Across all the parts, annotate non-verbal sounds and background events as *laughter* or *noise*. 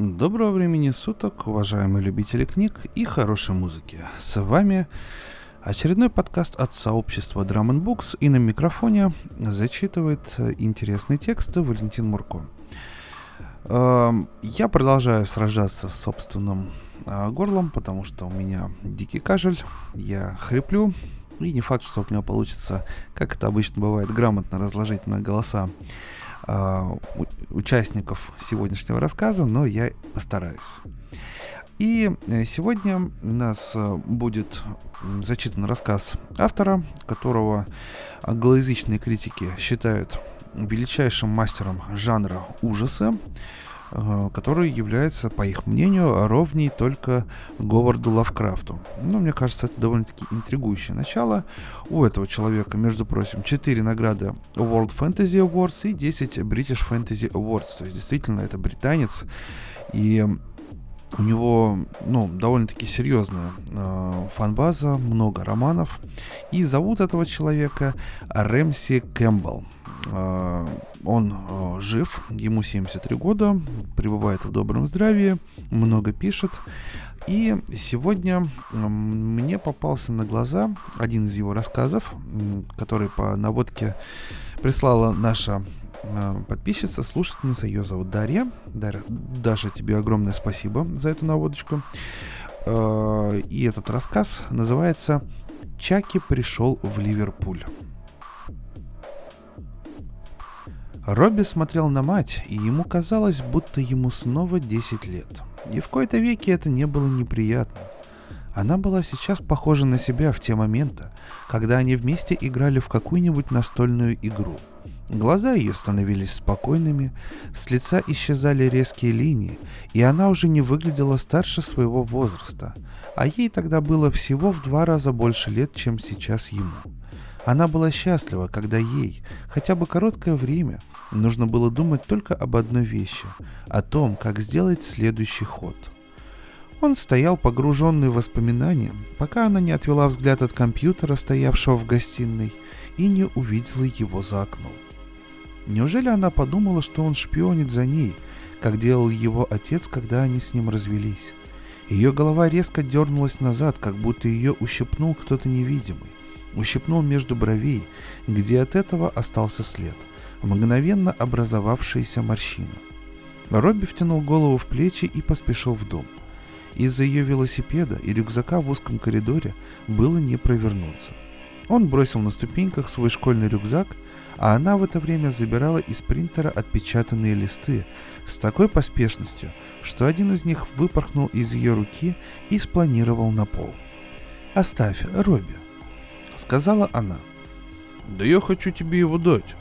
Доброго времени суток, уважаемые любители книг и хорошей музыки. С вами очередной подкаст от сообщества Drum Books и на микрофоне зачитывает интересные тексты Валентин Мурко. Эм, я продолжаю сражаться с собственным э, горлом, потому что у меня дикий кашель, я хриплю, и не факт, что у меня получится, как это обычно бывает, грамотно разложить на голоса участников сегодняшнего рассказа, но я постараюсь. И э, сегодня у нас э, будет зачитан рассказ автора, которого англоязычные критики считают величайшим мастером жанра ужаса, который является, по их мнению, ровней только Говарду Лавкрафту. Ну, мне кажется, это довольно-таки интригующее начало. У этого человека, между прочим, 4 награды World Fantasy Awards и 10 British Fantasy Awards. То есть, действительно, это британец. И у него, ну, довольно-таки серьезная э, фан-база, много романов. И зовут этого человека Рэмси Кэмпбелл. Э, он э, жив, ему 73 года, пребывает в добром здравии, много пишет. И сегодня мне попался на глаза один из его рассказов, который по наводке прислала наша подписчица, слушательница, ее зовут Дарья. Дарья, Даша, тебе огромное спасибо за эту наводочку. И этот рассказ называется «Чаки пришел в Ливерпуль». Робби смотрел на мать, и ему казалось, будто ему снова 10 лет. И в кои-то веке это не было неприятно. Она была сейчас похожа на себя в те моменты, когда они вместе играли в какую-нибудь настольную игру. Глаза ее становились спокойными, с лица исчезали резкие линии, и она уже не выглядела старше своего возраста, а ей тогда было всего в два раза больше лет, чем сейчас ему. Она была счастлива, когда ей, хотя бы короткое время, нужно было думать только об одной вещи – о том, как сделать следующий ход. Он стоял погруженный в воспоминания, пока она не отвела взгляд от компьютера, стоявшего в гостиной, и не увидела его за окном. Неужели она подумала, что он шпионит за ней, как делал его отец, когда они с ним развелись? Ее голова резко дернулась назад, как будто ее ущипнул кто-то невидимый ущипнул между бровей, где от этого остался след, мгновенно образовавшаяся морщина. Робби втянул голову в плечи и поспешил в дом. Из-за ее велосипеда и рюкзака в узком коридоре было не провернуться. Он бросил на ступеньках свой школьный рюкзак, а она в это время забирала из принтера отпечатанные листы с такой поспешностью, что один из них выпорхнул из ее руки и спланировал на пол. «Оставь, Робби», сказала она. «Да я хочу тебе его дать».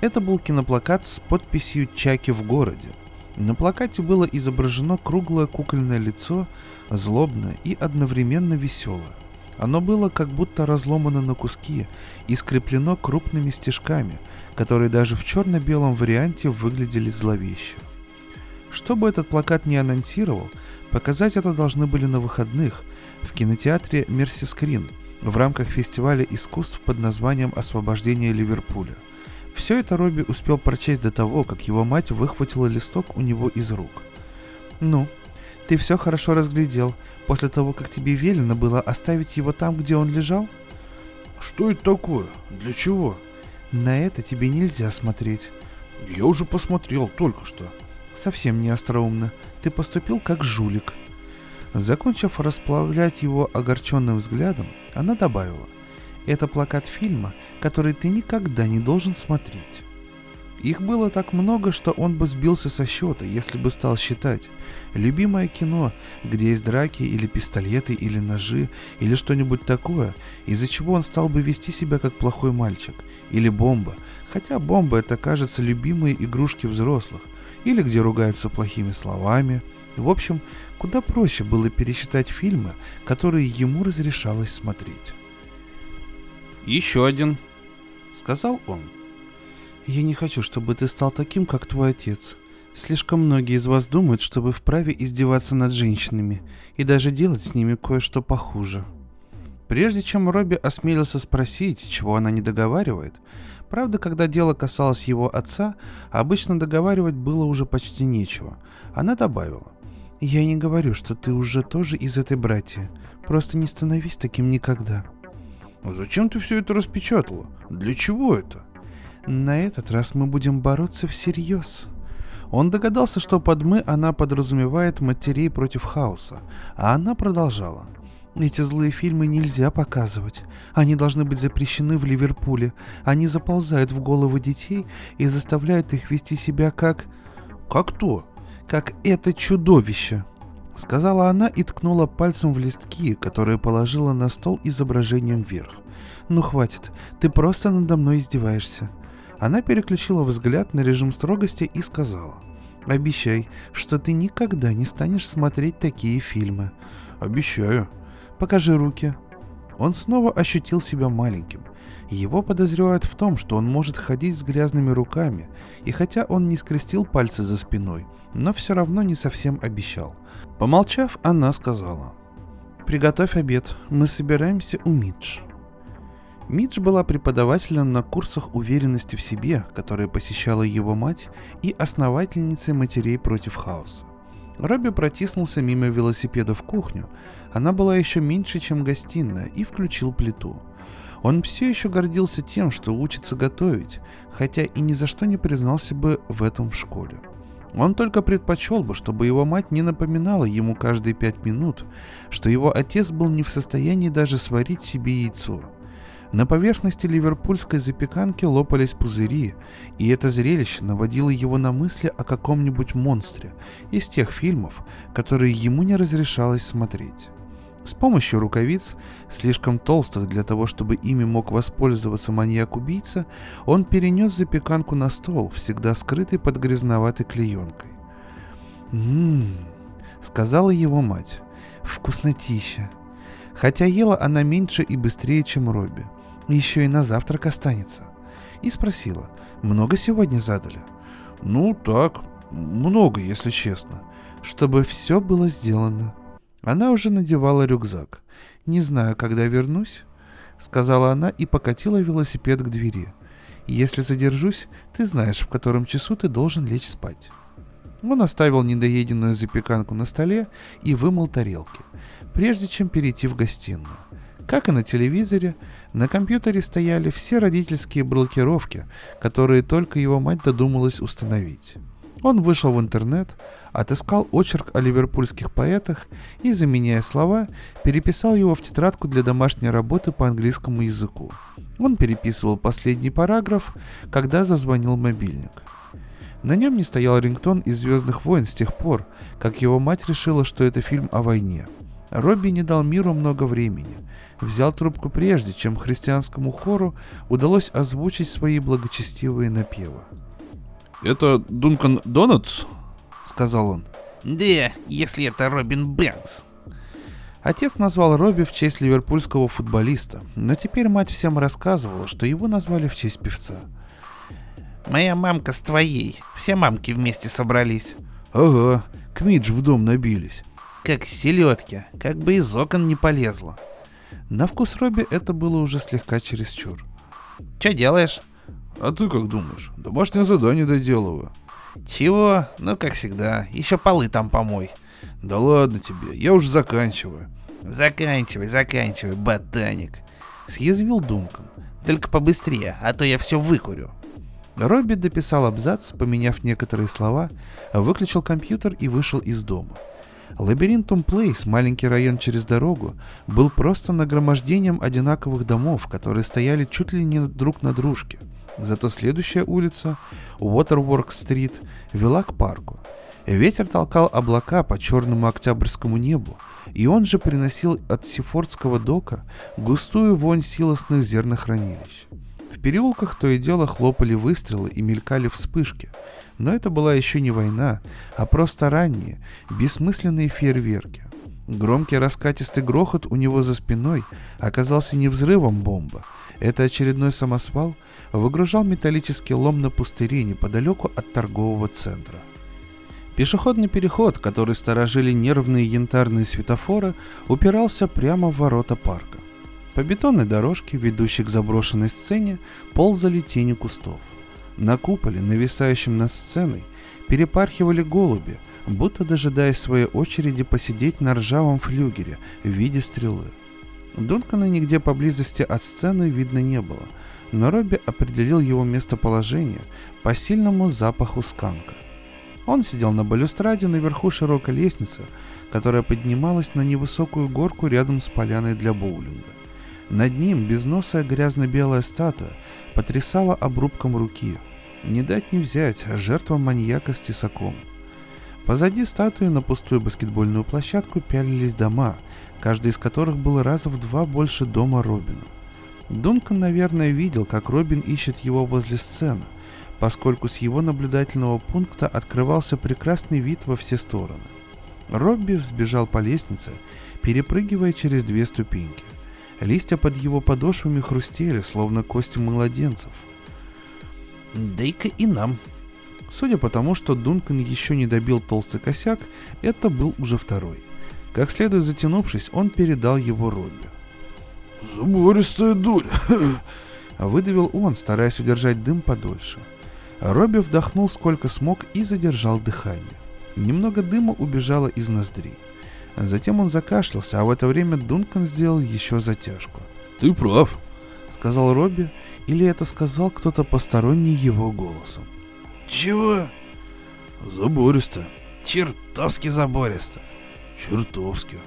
Это был киноплакат с подписью «Чаки в городе». На плакате было изображено круглое кукольное лицо, злобное и одновременно веселое. Оно было как будто разломано на куски и скреплено крупными стежками, которые даже в черно-белом варианте выглядели зловеще. Что бы этот плакат не анонсировал, показать это должны были на выходных в кинотеатре «Мерси Скрин», в рамках фестиваля искусств под названием «Освобождение Ливерпуля». Все это Робби успел прочесть до того, как его мать выхватила листок у него из рук. «Ну, ты все хорошо разглядел, после того, как тебе велено было оставить его там, где он лежал?» «Что это такое? Для чего?» «На это тебе нельзя смотреть». «Я уже посмотрел только что». «Совсем не остроумно. Ты поступил как жулик». Закончив расплавлять его огорченным взглядом, она добавила, «Это плакат фильма, который ты никогда не должен смотреть». Их было так много, что он бы сбился со счета, если бы стал считать. Любимое кино, где есть драки или пистолеты или ножи или что-нибудь такое, из-за чего он стал бы вести себя как плохой мальчик. Или бомба, хотя бомба это кажется любимые игрушки взрослых. Или где ругаются плохими словами. В общем, куда проще было пересчитать фильмы, которые ему разрешалось смотреть. «Еще один», — сказал он. «Я не хочу, чтобы ты стал таким, как твой отец. Слишком многие из вас думают, что вы вправе издеваться над женщинами и даже делать с ними кое-что похуже». Прежде чем Робби осмелился спросить, чего она не договаривает, Правда, когда дело касалось его отца, обычно договаривать было уже почти нечего. Она добавила. «Я не говорю, что ты уже тоже из этой братья. Просто не становись таким никогда». «А зачем ты все это распечатала? Для чего это?» «На этот раз мы будем бороться всерьез». Он догадался, что под «мы» она подразумевает матерей против хаоса, а она продолжала. Эти злые фильмы нельзя показывать. Они должны быть запрещены в Ливерпуле. Они заползают в головы детей и заставляют их вести себя как... Как то? Как это чудовище. Сказала она и ткнула пальцем в листки, которые положила на стол изображением вверх. «Ну хватит, ты просто надо мной издеваешься. Она переключила взгляд на режим строгости и сказала. «Обещай, что ты никогда не станешь смотреть такие фильмы». «Обещаю». «Покажи руки». Он снова ощутил себя маленьким. Его подозревают в том, что он может ходить с грязными руками, и хотя он не скрестил пальцы за спиной, но все равно не совсем обещал. Помолчав, она сказала. «Приготовь обед, мы собираемся у Мидж». Мидж была преподавателем на курсах уверенности в себе, которые посещала его мать, и основательницей матерей против хаоса. Робби протиснулся мимо велосипеда в кухню, она была еще меньше, чем гостиная, и включил плиту. Он все еще гордился тем, что учится готовить, хотя и ни за что не признался бы в этом в школе. Он только предпочел бы, чтобы его мать не напоминала ему каждые пять минут, что его отец был не в состоянии даже сварить себе яйцо – на поверхности ливерпульской запеканки лопались пузыри, и это зрелище наводило его на мысли о каком-нибудь монстре из тех фильмов, которые ему не разрешалось смотреть. С помощью рукавиц, слишком толстых для того, чтобы ими мог воспользоваться маньяк-убийца, он перенес запеканку на стол, всегда скрытый под грязноватой клеенкой. «Ммм», — сказала его мать, — «вкуснотища». Хотя ела она меньше и быстрее, чем Робби — еще и на завтрак останется. И спросила, много сегодня задали? Ну, так, много, если честно. Чтобы все было сделано. Она уже надевала рюкзак. Не знаю, когда вернусь, сказала она и покатила велосипед к двери. Если задержусь, ты знаешь, в котором часу ты должен лечь спать. Он оставил недоеденную запеканку на столе и вымыл тарелки, прежде чем перейти в гостиную. Как и на телевизоре, на компьютере стояли все родительские блокировки, которые только его мать додумалась установить. Он вышел в интернет, отыскал очерк о ливерпульских поэтах и, заменяя слова, переписал его в тетрадку для домашней работы по английскому языку. Он переписывал последний параграф, когда зазвонил мобильник. На нем не стоял рингтон из «Звездных войн» с тех пор, как его мать решила, что это фильм о войне. Робби не дал миру много времени – взял трубку прежде, чем христианскому хору удалось озвучить свои благочестивые напевы. «Это Дункан Донатс?» — сказал он. «Да, если это Робин Бэнкс». Отец назвал Робби в честь ливерпульского футболиста, но теперь мать всем рассказывала, что его назвали в честь певца. «Моя мамка с твоей. Все мамки вместе собрались». «Ага, к Мидж в дом набились». «Как селедки, как бы из окон не полезло». На вкус Робби это было уже слегка чересчур. «Че делаешь?» «А ты как думаешь? Домашнее задание доделываю». «Чего? Ну, как всегда. Еще полы там помой». «Да ладно тебе, я уже заканчиваю». «Заканчивай, заканчивай, ботаник», — съязвил Дункан. «Только побыстрее, а то я все выкурю». Робби дописал абзац, поменяв некоторые слова, выключил компьютер и вышел из дома — Лабиринтум Плейс, маленький район через дорогу, был просто нагромождением одинаковых домов, которые стояли чуть ли не друг на дружке. Зато следующая улица, Уотерворк-стрит, вела к парку. Ветер толкал облака по черному октябрьскому небу, и он же приносил от Сифордского дока густую вонь силосных зернохранилищ. В переулках то и дело хлопали выстрелы и мелькали вспышки – но это была еще не война, а просто ранние, бессмысленные фейерверки. Громкий раскатистый грохот у него за спиной оказался не взрывом бомбы. Это очередной самосвал выгружал металлический лом на пустыре неподалеку от торгового центра. Пешеходный переход, который сторожили нервные янтарные светофоры, упирался прямо в ворота парка. По бетонной дорожке, ведущей к заброшенной сцене, ползали тени кустов. На куполе, нависающем над сценой, перепархивали голуби, будто дожидаясь своей очереди посидеть на ржавом флюгере в виде стрелы. Дункана нигде поблизости от сцены видно не было, но Робби определил его местоположение по сильному запаху сканка. Он сидел на балюстраде наверху широкой лестницы, которая поднималась на невысокую горку рядом с поляной для боулинга. Над ним безносая грязно-белая статуя потрясала обрубком руки. Не дать не взять, жертва маньяка с тесаком. Позади статуи на пустую баскетбольную площадку пялились дома, каждый из которых был раза в два больше дома Робина. Дункан, наверное, видел, как Робин ищет его возле сцены, поскольку с его наблюдательного пункта открывался прекрасный вид во все стороны. Робби взбежал по лестнице, перепрыгивая через две ступеньки. Листья под его подошвами хрустели, словно кости младенцев. «Дай-ка и нам», Судя по тому, что Дункан еще не добил толстый косяк, это был уже второй. Как следует затянувшись, он передал его Робби. «Забористая дурь!» *coughs* Выдавил он, стараясь удержать дым подольше. Робби вдохнул сколько смог и задержал дыхание. Немного дыма убежало из ноздрей. Затем он закашлялся, а в это время Дункан сделал еще затяжку. «Ты прав», — сказал Робби, или это сказал кто-то посторонний его голосом. «Чего?» «Забористо». «Чертовски забористо». «Чертовски».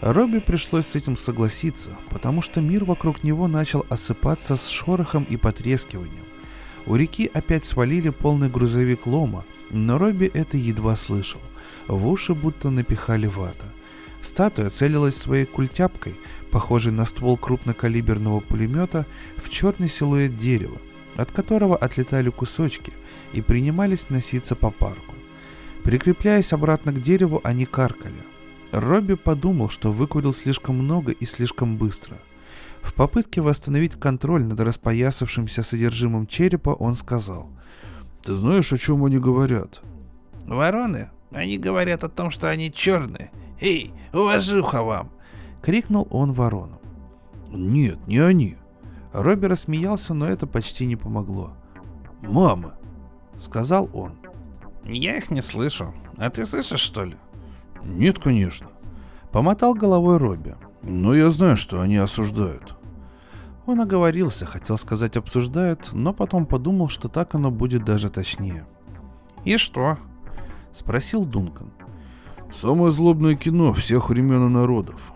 Робби пришлось с этим согласиться, потому что мир вокруг него начал осыпаться с шорохом и потрескиванием. У реки опять свалили полный грузовик лома, но Робби это едва слышал. В уши будто напихали вата. Статуя целилась своей культяпкой, похожей на ствол крупнокалиберного пулемета, в черный силуэт дерева, от которого отлетали кусочки и принимались носиться по парку. Прикрепляясь обратно к дереву, они каркали. Робби подумал, что выкурил слишком много и слишком быстро. В попытке восстановить контроль над распоясавшимся содержимым черепа он сказал. «Ты знаешь, о чем они говорят?» «Вороны? Они говорят о том, что они черные. Эй, уважуха вам!» — крикнул он воронам. «Нет, не они». Робби рассмеялся, но это почти не помогло. «Мама!» — сказал он. «Я их не слышу. А ты слышишь, что ли?» «Нет, конечно». Помотал головой Робби. «Но я знаю, что они осуждают». Он оговорился, хотел сказать обсуждают, но потом подумал, что так оно будет даже точнее. «И что?» — спросил Дункан. «Самое злобное кино всех времен и народов».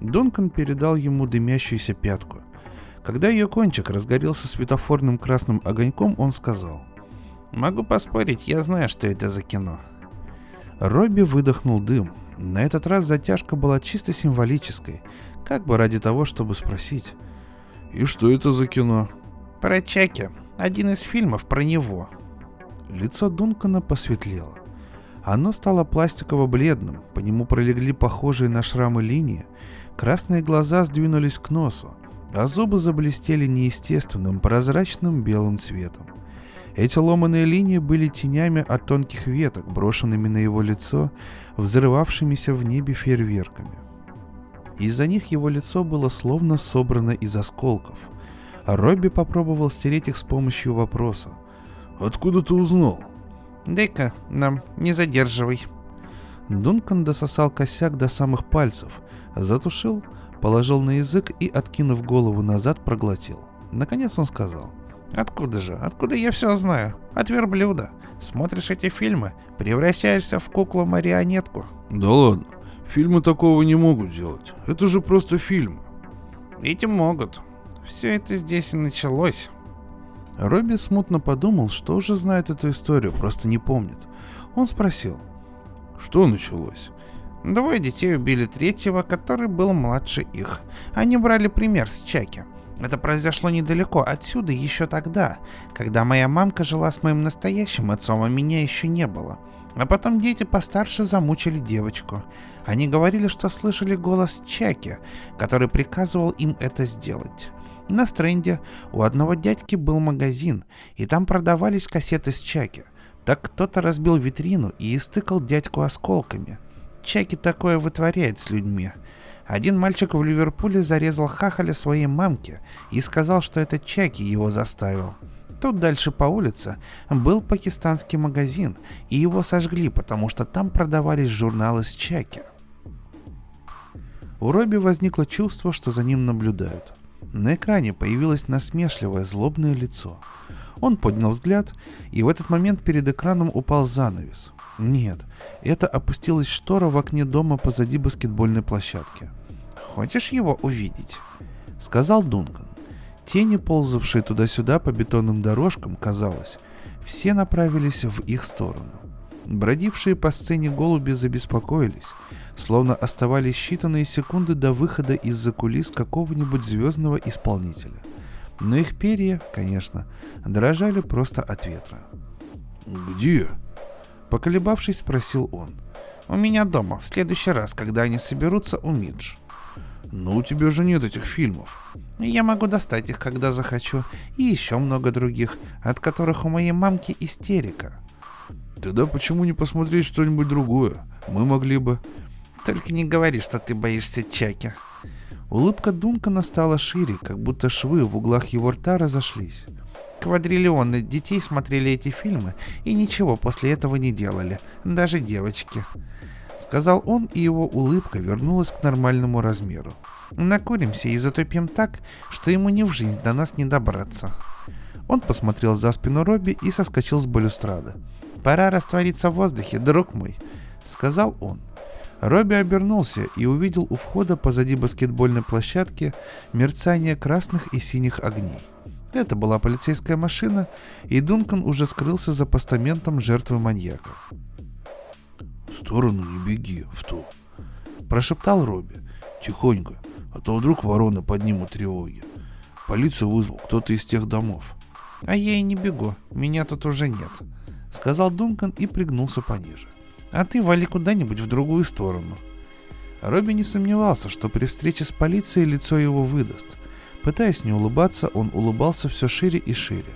Дункан передал ему дымящуюся пятку. Когда ее кончик разгорелся светофорным красным огоньком, он сказал. «Могу поспорить, я знаю, что это за кино». Робби выдохнул дым. На этот раз затяжка была чисто символической, как бы ради того, чтобы спросить. «И что это за кино?» «Про Чаки. Один из фильмов про него». Лицо Дункана посветлело. Оно стало пластиково-бледным, по нему пролегли похожие на шрамы линии, красные глаза сдвинулись к носу, а зубы заблестели неестественным прозрачным белым цветом. Эти ломаные линии были тенями от тонких веток, брошенными на его лицо, взрывавшимися в небе фейерверками. Из-за них его лицо было словно собрано из осколков. Робби попробовал стереть их с помощью вопроса. «Откуда ты узнал?» «Дай-ка нам, не задерживай». Дункан дососал косяк до самых пальцев, затушил, положил на язык и, откинув голову назад, проглотил. Наконец он сказал. Откуда же? Откуда я все знаю? От верблюда. Смотришь эти фильмы, превращаешься в куклу-марионетку. Да ладно, фильмы такого не могут делать. Это же просто фильмы. Эти могут. Все это здесь и началось. Робби смутно подумал, что уже знает эту историю, просто не помнит. Он спросил. Что началось? Двое детей убили третьего, который был младше их. Они брали пример с Чаки. Это произошло недалеко отсюда еще тогда, когда моя мамка жила с моим настоящим отцом, а меня еще не было. А потом дети постарше замучили девочку. Они говорили, что слышали голос Чаки, который приказывал им это сделать. На стренде у одного дядьки был магазин, и там продавались кассеты с Чаки. Так кто-то разбил витрину и истыкал дядьку осколками. Чаки такое вытворяет с людьми. Один мальчик в Ливерпуле зарезал хахаля своей мамке и сказал, что это Чаки его заставил. Тут дальше по улице был пакистанский магазин, и его сожгли, потому что там продавались журналы с Чаки. У Робби возникло чувство, что за ним наблюдают. На экране появилось насмешливое, злобное лицо. Он поднял взгляд, и в этот момент перед экраном упал занавес. Нет, это опустилась штора в окне дома позади баскетбольной площадки. «Хочешь его увидеть?» — сказал Дункан. Тени, ползавшие туда-сюда по бетонным дорожкам, казалось, все направились в их сторону. Бродившие по сцене голуби забеспокоились, словно оставались считанные секунды до выхода из-за кулис какого-нибудь звездного исполнителя. Но их перья, конечно, дрожали просто от ветра. «Где?» Поколебавшись, спросил он. «У меня дома, в следующий раз, когда они соберутся у Мидж». «Но у тебя же нет этих фильмов». «Я могу достать их, когда захочу, и еще много других, от которых у моей мамки истерика». «Тогда почему не посмотреть что-нибудь другое? Мы могли бы...» Только не говори, что ты боишься Чаки. Улыбка Дункана стала шире, как будто швы в углах его рта разошлись. Квадриллионы детей смотрели эти фильмы и ничего после этого не делали, даже девочки. Сказал он, и его улыбка вернулась к нормальному размеру. Накуримся и затупим так, что ему ни в жизнь до нас не добраться. Он посмотрел за спину Робби и соскочил с балюстрады. «Пора раствориться в воздухе, друг мой», — сказал он. Робби обернулся и увидел у входа позади баскетбольной площадки мерцание красных и синих огней. Это была полицейская машина, и Дункан уже скрылся за постаментом жертвы маньяка. «В сторону не беги, в ту», — прошептал Робби. «Тихонько, а то вдруг вороны поднимут тревоги. Полицию вызвал кто-то из тех домов». «А я и не бегу, меня тут уже нет», — сказал Дункан и пригнулся пониже а ты вали куда-нибудь в другую сторону. Робби не сомневался, что при встрече с полицией лицо его выдаст. Пытаясь не улыбаться, он улыбался все шире и шире.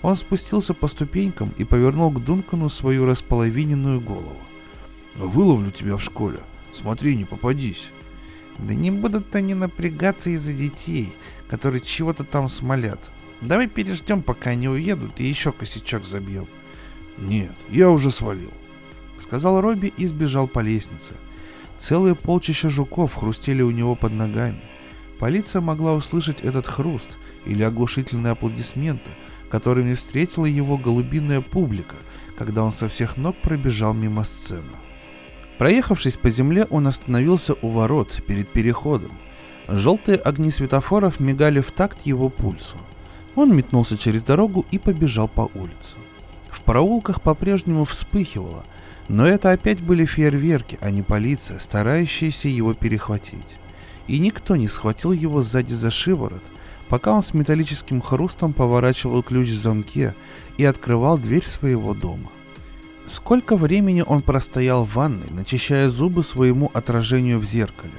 Он спустился по ступенькам и повернул к Дункану свою располовиненную голову. «Выловлю тебя в школе. Смотри, не попадись». «Да не будут они напрягаться из-за детей, которые чего-то там смолят. Давай переждем, пока они уедут, и еще косячок забьем». «Нет, я уже свалил. — сказал Робби и сбежал по лестнице. Целые полчища жуков хрустели у него под ногами. Полиция могла услышать этот хруст или оглушительные аплодисменты, которыми встретила его голубиная публика, когда он со всех ног пробежал мимо сцены. Проехавшись по земле, он остановился у ворот перед переходом. Желтые огни светофоров мигали в такт его пульсу. Он метнулся через дорогу и побежал по улице. В проулках по-прежнему вспыхивало – но это опять были фейерверки, а не полиция, старающаяся его перехватить. И никто не схватил его сзади за шиворот, пока он с металлическим хрустом поворачивал ключ в замке и открывал дверь своего дома. Сколько времени он простоял в ванной, начищая зубы своему отражению в зеркале.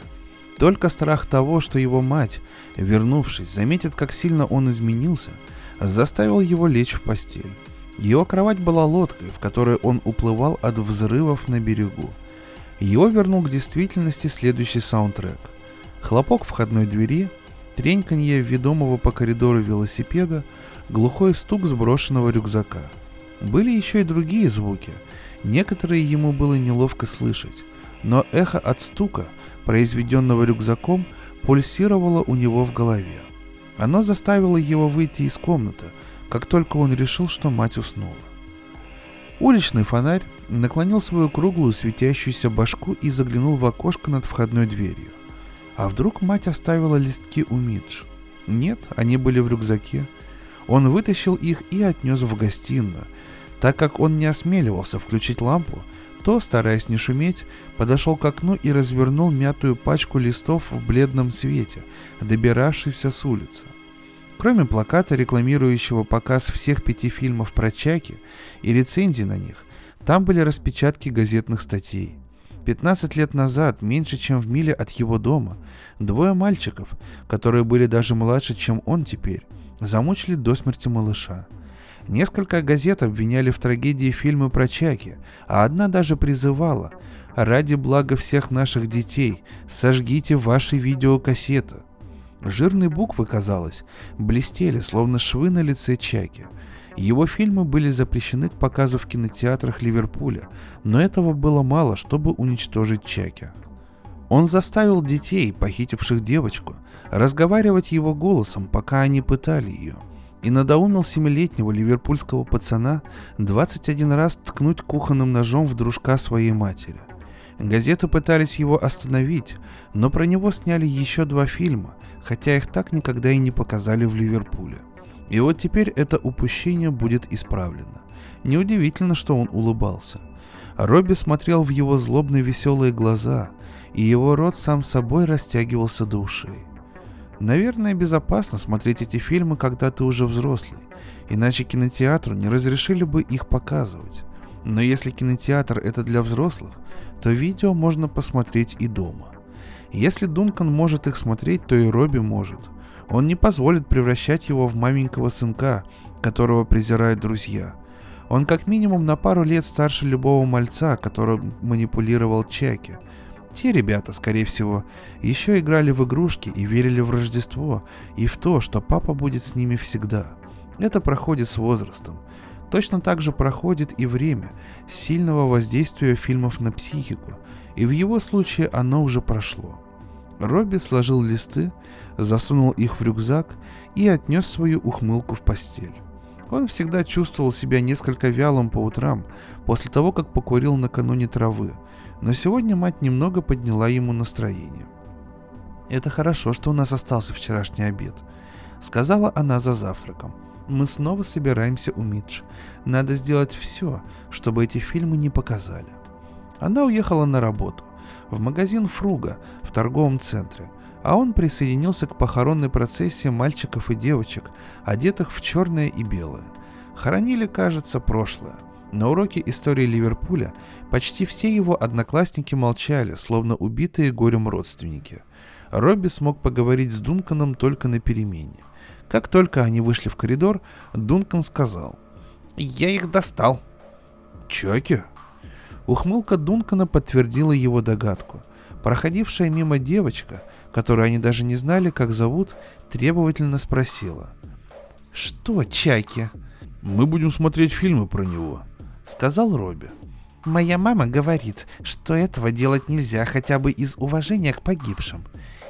Только страх того, что его мать, вернувшись, заметит, как сильно он изменился, заставил его лечь в постель. Его кровать была лодкой, в которой он уплывал от взрывов на берегу. Его вернул к действительности следующий саундтрек. Хлопок входной двери, треньканье ведомого по коридору велосипеда, глухой стук сброшенного рюкзака. Были еще и другие звуки. Некоторые ему было неловко слышать, но эхо от стука, произведенного рюкзаком, пульсировало у него в голове. Оно заставило его выйти из комнаты – как только он решил, что мать уснула. Уличный фонарь наклонил свою круглую светящуюся башку и заглянул в окошко над входной дверью. А вдруг мать оставила листки у Мидж? Нет, они были в рюкзаке. Он вытащил их и отнес в гостиную. Так как он не осмеливался включить лампу, то, стараясь не шуметь, подошел к окну и развернул мятую пачку листов в бледном свете, добиравшийся с улицы. Кроме плаката, рекламирующего показ всех пяти фильмов про Чаки и рецензий на них, там были распечатки газетных статей. 15 лет назад, меньше чем в миле от его дома, двое мальчиков, которые были даже младше, чем он теперь, замучили до смерти малыша. Несколько газет обвиняли в трагедии фильмы про Чаки, а одна даже призывала Ради блага всех наших детей, сожгите ваши видеокассеты. Жирные буквы, казалось, блестели, словно швы на лице Чаки. Его фильмы были запрещены к показу в кинотеатрах Ливерпуля, но этого было мало, чтобы уничтожить Чаки. Он заставил детей, похитивших девочку, разговаривать его голосом, пока они пытали ее, и надоумил семилетнего ливерпульского пацана 21 раз ткнуть кухонным ножом в дружка своей матери. Газеты пытались его остановить, но про него сняли еще два фильма, хотя их так никогда и не показали в Ливерпуле. И вот теперь это упущение будет исправлено. Неудивительно, что он улыбался. Робби смотрел в его злобные веселые глаза, и его рот сам собой растягивался до ушей. Наверное, безопасно смотреть эти фильмы, когда ты уже взрослый, иначе кинотеатру не разрешили бы их показывать. Но если кинотеатр это для взрослых, то видео можно посмотреть и дома. Если Дункан может их смотреть, то и Робби может. Он не позволит превращать его в маменького сынка, которого презирают друзья. Он как минимум на пару лет старше любого мальца, которым манипулировал Чаки. Те ребята, скорее всего, еще играли в игрушки и верили в Рождество и в то, что папа будет с ними всегда. Это проходит с возрастом. Точно так же проходит и время сильного воздействия фильмов на психику, и в его случае оно уже прошло. Робби сложил листы, засунул их в рюкзак и отнес свою ухмылку в постель. Он всегда чувствовал себя несколько вялым по утрам, после того, как покурил накануне травы, но сегодня мать немного подняла ему настроение. «Это хорошо, что у нас остался вчерашний обед», — сказала она за завтраком — мы снова собираемся у Мидж. Надо сделать все, чтобы эти фильмы не показали. Она уехала на работу, в магазин Фруга в торговом центре, а он присоединился к похоронной процессии мальчиков и девочек, одетых в черное и белое. Хоронили, кажется, прошлое. На уроке истории Ливерпуля почти все его одноклассники молчали, словно убитые горем родственники. Робби смог поговорить с Дунканом только на перемене. Как только они вышли в коридор, Дункан сказал. «Я их достал». «Чаки?» Ухмылка Дункана подтвердила его догадку. Проходившая мимо девочка, которую они даже не знали, как зовут, требовательно спросила. «Что, Чаки?» «Мы будем смотреть фильмы про него», — сказал Робби. «Моя мама говорит, что этого делать нельзя хотя бы из уважения к погибшим.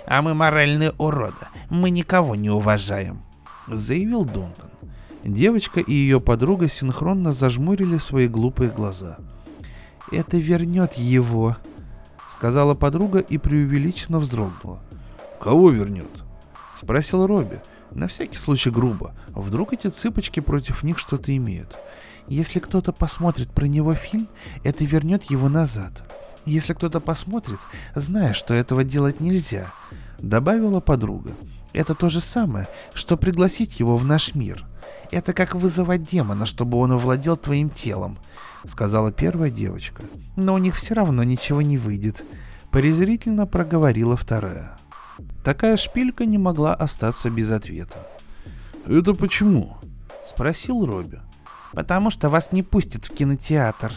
А мы моральные уроды, мы никого не уважаем» заявил Дункан. Девочка и ее подруга синхронно зажмурили свои глупые глаза. «Это вернет его», — сказала подруга и преувеличенно вздрогнула. «Кого вернет?» — спросил Робби. На всякий случай грубо. Вдруг эти цыпочки против них что-то имеют. Если кто-то посмотрит про него фильм, это вернет его назад. Если кто-то посмотрит, зная, что этого делать нельзя, добавила подруга. Это то же самое, что пригласить его в наш мир. Это как вызывать демона, чтобы он овладел твоим телом, сказала первая девочка. Но у них все равно ничего не выйдет, презрительно проговорила вторая. Такая шпилька не могла остаться без ответа. «Это почему?» — спросил Робби. «Потому что вас не пустят в кинотеатр».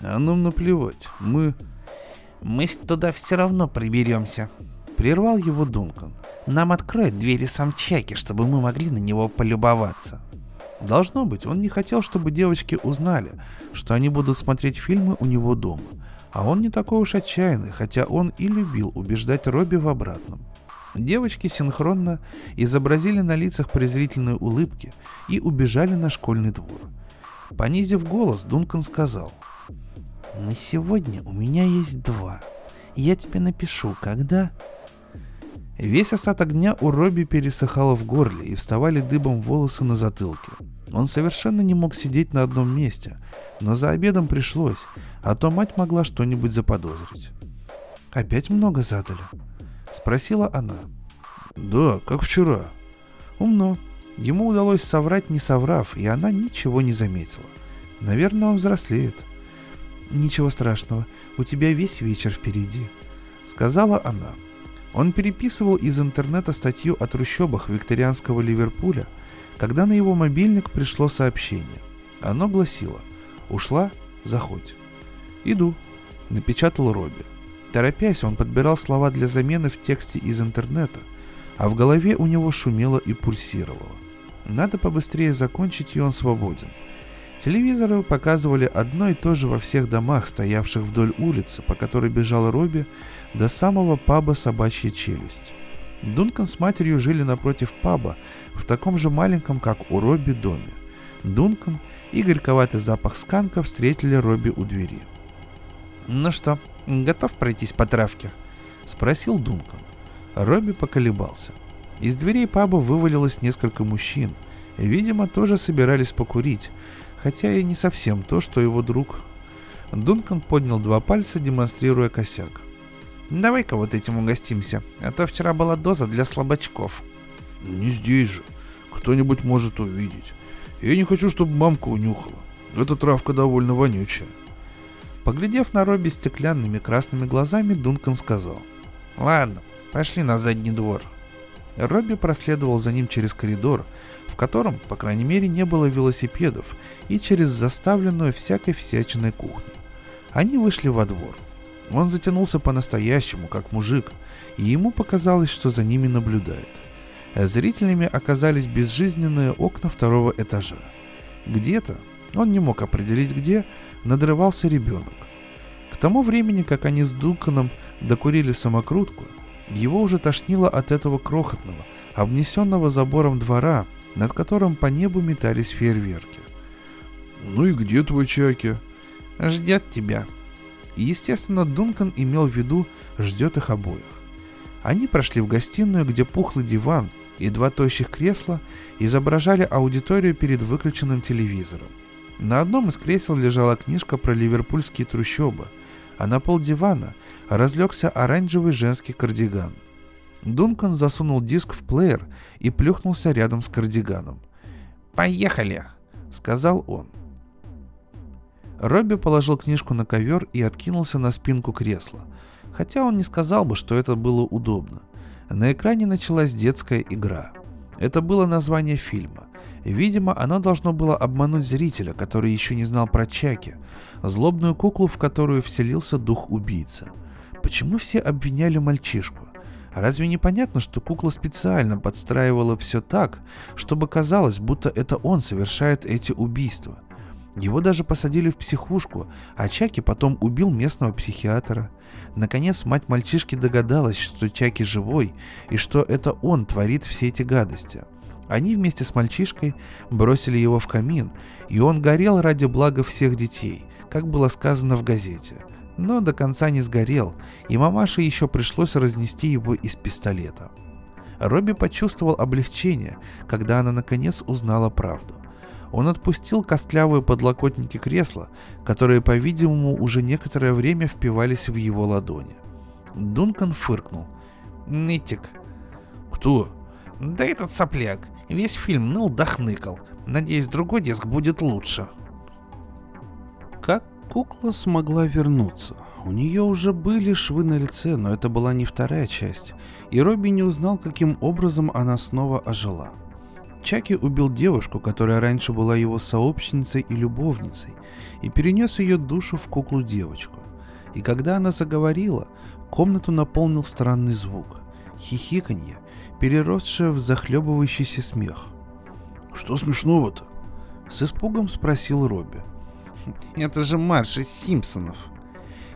«А нам наплевать, мы...» «Мы туда все равно приберемся», — прервал его Дункан. Нам откроет двери сам Чаки, чтобы мы могли на него полюбоваться. Должно быть, он не хотел, чтобы девочки узнали, что они будут смотреть фильмы у него дома. А он не такой уж отчаянный, хотя он и любил убеждать Робби в обратном. Девочки синхронно изобразили на лицах презрительные улыбки и убежали на школьный двор. Понизив голос, Дункан сказал. «На сегодня у меня есть два. Я тебе напишу, когда...» Весь остаток дня у Робби пересыхало в горле и вставали дыбом волосы на затылке. Он совершенно не мог сидеть на одном месте, но за обедом пришлось, а то мать могла что-нибудь заподозрить. «Опять много задали?» — спросила она. «Да, как вчера». «Умно. Ему удалось соврать, не соврав, и она ничего не заметила. Наверное, он взрослеет». «Ничего страшного, у тебя весь вечер впереди», — сказала она. Он переписывал из интернета статью о трущобах викторианского Ливерпуля, когда на его мобильник пришло сообщение. Оно гласило «Ушла? Заходь». «Иду». напечатал Робби. Торопясь, он подбирал слова для замены в тексте из интернета, а в голове у него шумело и пульсировало. Надо побыстрее закончить, и он свободен. Телевизоры показывали одно и то же во всех домах, стоявших вдоль улицы, по которой бежал Робби, до самого паба «Собачья челюсть». Дункан с матерью жили напротив паба, в таком же маленьком, как у Робби, доме. Дункан и горьковатый запах сканка встретили Робби у двери. «Ну что, готов пройтись по травке?» — спросил Дункан. Робби поколебался. Из дверей паба вывалилось несколько мужчин. Видимо, тоже собирались покурить, хотя и не совсем то, что его друг. Дункан поднял два пальца, демонстрируя косяк. Давай-ка вот этим угостимся, а то вчера была доза для слабачков. Не здесь же. Кто-нибудь может увидеть. Я не хочу, чтобы мамка унюхала. Эта травка довольно вонючая. Поглядев на Робби стеклянными красными глазами, Дункан сказал. Ладно, пошли на задний двор. Робби проследовал за ним через коридор, в котором, по крайней мере, не было велосипедов, и через заставленную всякой всячиной кухню. Они вышли во двор. Он затянулся по-настоящему, как мужик, и ему показалось, что за ними наблюдает. Зрителями оказались безжизненные окна второго этажа. Где-то, он не мог определить где, надрывался ребенок. К тому времени, как они с Дунканом докурили самокрутку, его уже тошнило от этого крохотного, обнесенного забором двора, над которым по небу метались фейерверки. «Ну и где твой Чаки?» «Ждет тебя», и, естественно, Дункан имел в виду ждет их обоих. Они прошли в гостиную, где пухлый диван и два тощих кресла изображали аудиторию перед выключенным телевизором. На одном из кресел лежала книжка про ливерпульские трущобы, а на пол дивана разлегся оранжевый женский кардиган. Дункан засунул диск в плеер и плюхнулся рядом с кардиганом. «Поехали!» — сказал он. Робби положил книжку на ковер и откинулся на спинку кресла, хотя он не сказал бы, что это было удобно. На экране началась детская игра. Это было название фильма. Видимо, оно должно было обмануть зрителя, который еще не знал про Чаки, злобную куклу, в которую вселился дух убийца. Почему все обвиняли мальчишку? Разве не понятно, что кукла специально подстраивала все так, чтобы казалось, будто это он совершает эти убийства? Его даже посадили в психушку, а Чаки потом убил местного психиатра. Наконец мать мальчишки догадалась, что Чаки живой и что это он творит все эти гадости. Они вместе с мальчишкой бросили его в камин, и он горел ради блага всех детей, как было сказано в газете. Но до конца не сгорел, и мамаше еще пришлось разнести его из пистолета. Робби почувствовал облегчение, когда она наконец узнала правду. Он отпустил костлявые подлокотники кресла, которые, по-видимому, уже некоторое время впивались в его ладони. Дункан фыркнул. «Нытик». «Кто?» «Да этот сопляк. Весь фильм ныл да хныкал. Надеюсь, другой диск будет лучше». Как кукла смогла вернуться? У нее уже были швы на лице, но это была не вторая часть, и Робби не узнал, каким образом она снова ожила. Чаки убил девушку, которая раньше была его сообщницей и любовницей, и перенес ее душу в куклу-девочку. И когда она заговорила, комнату наполнил странный звук — хихиканье, переросшее в захлебывающийся смех. «Что смешного-то?» — с испугом спросил Робби. «Это же марш из Симпсонов!»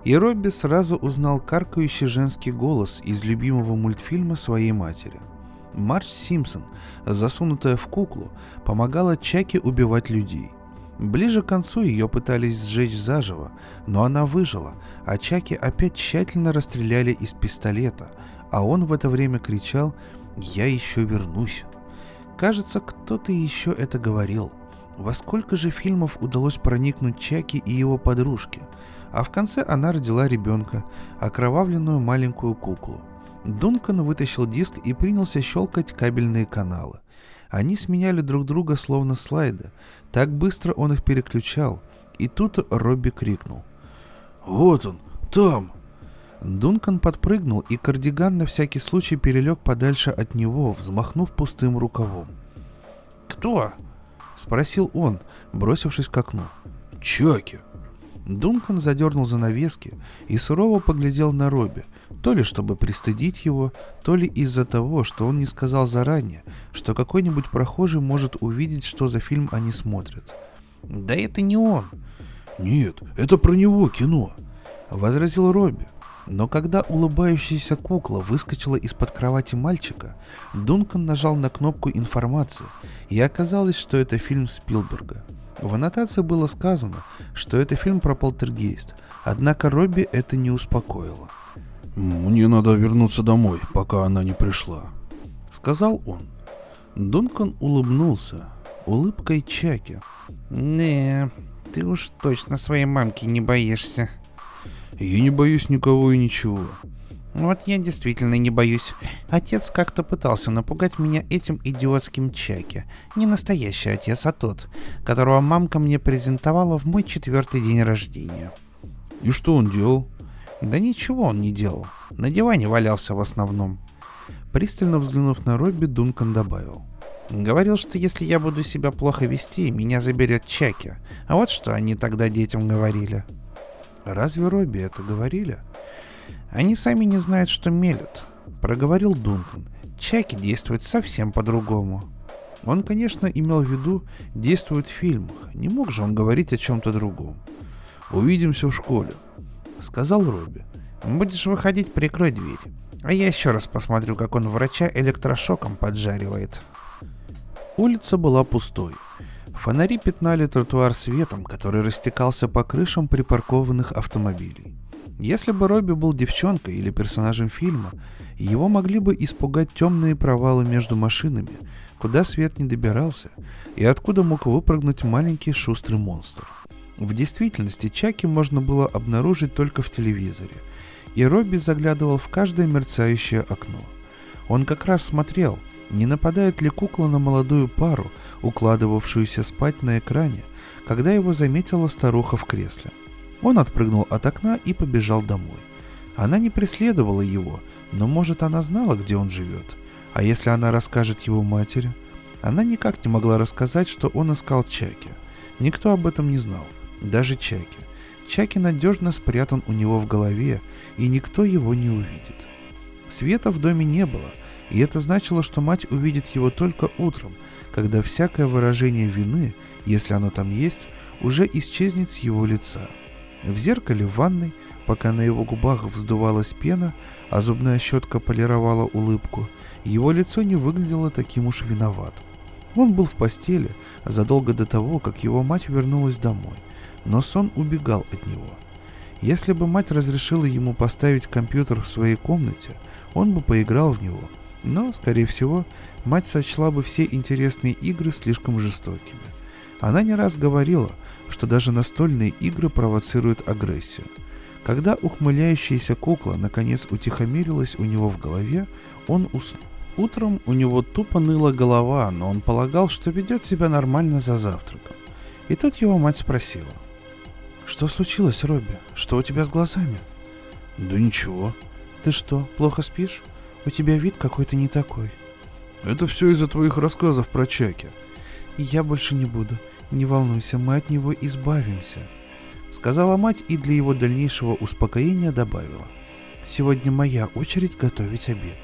И Робби сразу узнал каркающий женский голос из любимого мультфильма своей матери — Марч Симпсон, засунутая в куклу, помогала Чаки убивать людей. Ближе к концу ее пытались сжечь заживо, но она выжила, а Чаки опять тщательно расстреляли из пистолета, а он в это время кричал «Я еще вернусь». Кажется, кто-то еще это говорил. Во сколько же фильмов удалось проникнуть Чаки и его подружке? А в конце она родила ребенка, окровавленную маленькую куклу – Дункан вытащил диск и принялся щелкать кабельные каналы. Они сменяли друг друга словно слайды. Так быстро он их переключал. И тут Робби крикнул. «Вот он, там!» Дункан подпрыгнул, и кардиган на всякий случай перелег подальше от него, взмахнув пустым рукавом. «Кто?» — спросил он, бросившись к окну. «Чаки!» Дункан задернул занавески и сурово поглядел на Робби, то ли чтобы пристыдить его, то ли из-за того, что он не сказал заранее, что какой-нибудь прохожий может увидеть, что за фильм они смотрят. «Да это не он!» «Нет, это про него кино!» — возразил Робби. Но когда улыбающаяся кукла выскочила из-под кровати мальчика, Дункан нажал на кнопку информации, и оказалось, что это фильм Спилберга. В аннотации было сказано, что это фильм про полтергейст, однако Робби это не успокоило. «Мне надо вернуться домой, пока она не пришла», — сказал он. Дункан улыбнулся, улыбкой Чаки. «Не, ты уж точно своей мамки не боишься». «Я не боюсь никого и ничего», вот я действительно не боюсь. Отец как-то пытался напугать меня этим идиотским чаки. Не настоящий отец, а тот, которого мамка мне презентовала в мой четвертый день рождения. И что он делал? Да ничего он не делал. На диване валялся в основном. Пристально взглянув на Робби, Дункан добавил. Говорил, что если я буду себя плохо вести, меня заберет Чаки. А вот что они тогда детям говорили. Разве Робби это говорили? Они сами не знают, что мелют, проговорил Дункан. Чаки действуют совсем по-другому. Он, конечно, имел в виду действует в фильмах. Не мог же он говорить о чем-то другом. «Увидимся в школе», — сказал Робби. «Будешь выходить, прикрой дверь. А я еще раз посмотрю, как он врача электрошоком поджаривает». Улица была пустой. Фонари пятнали тротуар светом, который растекался по крышам припаркованных автомобилей. Если бы Робби был девчонкой или персонажем фильма, его могли бы испугать темные провалы между машинами, куда свет не добирался, и откуда мог выпрыгнуть маленький шустрый монстр. В действительности Чаки можно было обнаружить только в телевизоре, и Робби заглядывал в каждое мерцающее окно. Он как раз смотрел, не нападает ли кукла на молодую пару, укладывавшуюся спать на экране, когда его заметила старуха в кресле – он отпрыгнул от окна и побежал домой. Она не преследовала его, но, может, она знала, где он живет. А если она расскажет его матери? Она никак не могла рассказать, что он искал Чаки. Никто об этом не знал, даже Чаки. Чаки надежно спрятан у него в голове, и никто его не увидит. Света в доме не было, и это значило, что мать увидит его только утром, когда всякое выражение вины, если оно там есть, уже исчезнет с его лица – в зеркале в ванной, пока на его губах вздувалась пена, а зубная щетка полировала улыбку, его лицо не выглядело таким уж виноватым. Он был в постели задолго до того, как его мать вернулась домой, но сон убегал от него. Если бы мать разрешила ему поставить компьютер в своей комнате, он бы поиграл в него, но, скорее всего, мать сочла бы все интересные игры слишком жестокими. Она не раз говорила, что даже настольные игры провоцируют агрессию. Когда ухмыляющаяся кукла наконец утихомирилась у него в голове, он уснул. Утром у него тупо ныла голова, но он полагал, что ведет себя нормально за завтраком. И тут его мать спросила. «Что случилось, Робби? Что у тебя с глазами?» «Да ничего». «Ты что, плохо спишь? У тебя вид какой-то не такой». «Это все из-за твоих рассказов про Чаки». «Я больше не буду. «Не волнуйся, мы от него избавимся», — сказала мать и для его дальнейшего успокоения добавила. «Сегодня моя очередь готовить обед».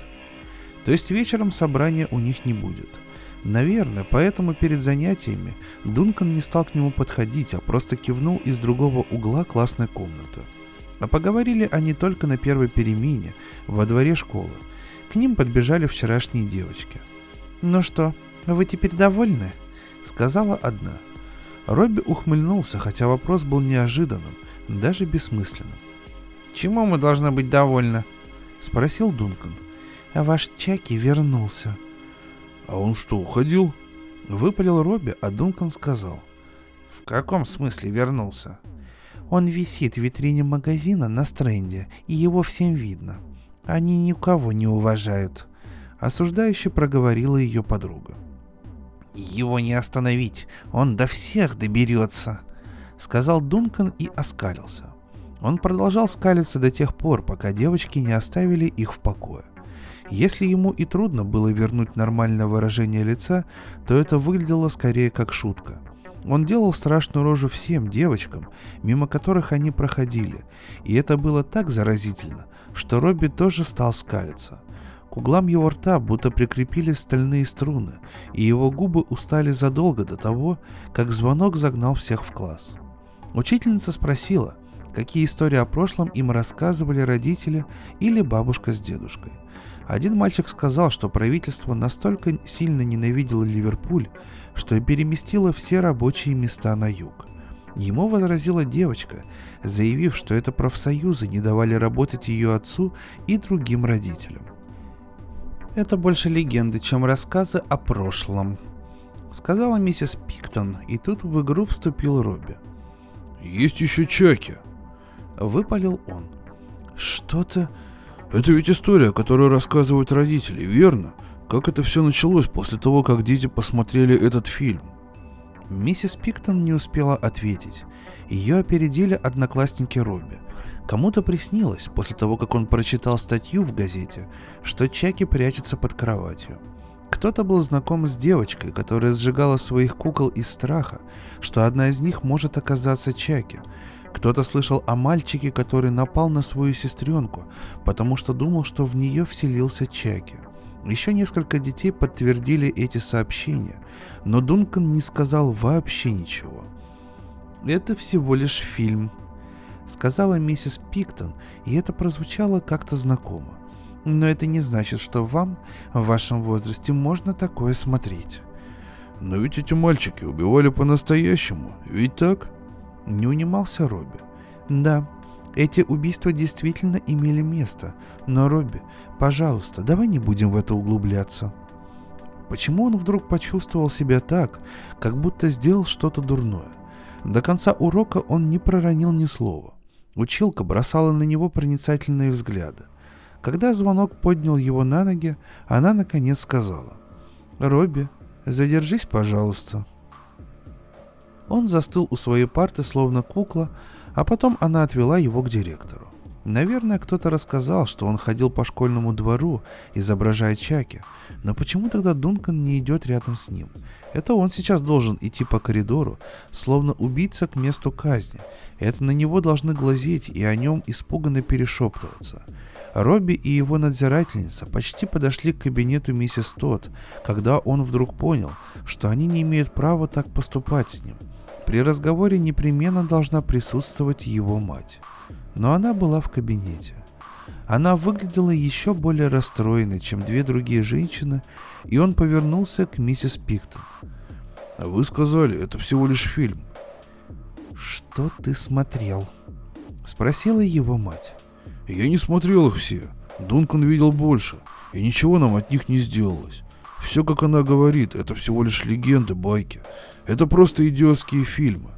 То есть вечером собрания у них не будет. Наверное, поэтому перед занятиями Дункан не стал к нему подходить, а просто кивнул из другого угла классной комнаты. А поговорили они только на первой перемене, во дворе школы. К ним подбежали вчерашние девочки. «Ну что, вы теперь довольны?» — сказала одна — Робби ухмыльнулся, хотя вопрос был неожиданным, даже бессмысленным. «Чему мы должны быть довольны?» — спросил Дункан. «А ваш Чаки вернулся». «А он что, уходил?» — выпалил Робби, а Дункан сказал. «В каком смысле вернулся?» «Он висит в витрине магазина на стренде, и его всем видно. Они никого не уважают», — осуждающе проговорила ее подруга. Его не остановить, он до всех доберется», — сказал Дункан и оскалился. Он продолжал скалиться до тех пор, пока девочки не оставили их в покое. Если ему и трудно было вернуть нормальное выражение лица, то это выглядело скорее как шутка. Он делал страшную рожу всем девочкам, мимо которых они проходили, и это было так заразительно, что Робби тоже стал скалиться. К углам его рта будто прикрепили стальные струны, и его губы устали задолго до того, как звонок загнал всех в класс. Учительница спросила, какие истории о прошлом им рассказывали родители или бабушка с дедушкой. Один мальчик сказал, что правительство настолько сильно ненавидело Ливерпуль, что переместило все рабочие места на юг. Ему возразила девочка, заявив, что это профсоюзы не давали работать ее отцу и другим родителям. Это больше легенды, чем рассказы о прошлом, сказала миссис Пиктон, и тут в игру вступил Робби. Есть еще Чаки, выпалил он. Что-то... Это ведь история, которую рассказывают родители, верно? Как это все началось после того, как дети посмотрели этот фильм? Миссис Пиктон не успела ответить. Ее опередили одноклассники Робби. Кому-то приснилось, после того, как он прочитал статью в газете, что Чаки прячется под кроватью. Кто-то был знаком с девочкой, которая сжигала своих кукол из страха, что одна из них может оказаться Чаки. Кто-то слышал о мальчике, который напал на свою сестренку, потому что думал, что в нее вселился Чаки. Еще несколько детей подтвердили эти сообщения, но Дункан не сказал вообще ничего. Это всего лишь фильм, сказала миссис Пиктон, и это прозвучало как-то знакомо. Но это не значит, что вам в вашем возрасте можно такое смотреть. Но ведь эти мальчики убивали по-настоящему, ведь так? Не унимался Робби. Да, эти убийства действительно имели место. Но, Робби, пожалуйста, давай не будем в это углубляться. Почему он вдруг почувствовал себя так, как будто сделал что-то дурное? До конца урока он не проронил ни слова. Училка бросала на него проницательные взгляды. Когда звонок поднял его на ноги, она наконец сказала. «Робби, задержись, пожалуйста». Он застыл у своей парты, словно кукла, а потом она отвела его к директору. Наверное, кто-то рассказал, что он ходил по школьному двору, изображая Чаки. Но почему тогда Дункан не идет рядом с ним? Это он сейчас должен идти по коридору, словно убийца к месту казни. Это на него должны глазеть и о нем испуганно перешептываться. Робби и его надзирательница почти подошли к кабинету миссис Тот, когда он вдруг понял, что они не имеют права так поступать с ним. При разговоре непременно должна присутствовать его мать но она была в кабинете. Она выглядела еще более расстроенной, чем две другие женщины, и он повернулся к миссис Пиктон. «А вы сказали, это всего лишь фильм». «Что ты смотрел?» — спросила его мать. «Я не смотрел их все. Дункан видел больше, и ничего нам от них не сделалось. Все, как она говорит, это всего лишь легенды, байки. Это просто идиотские фильмы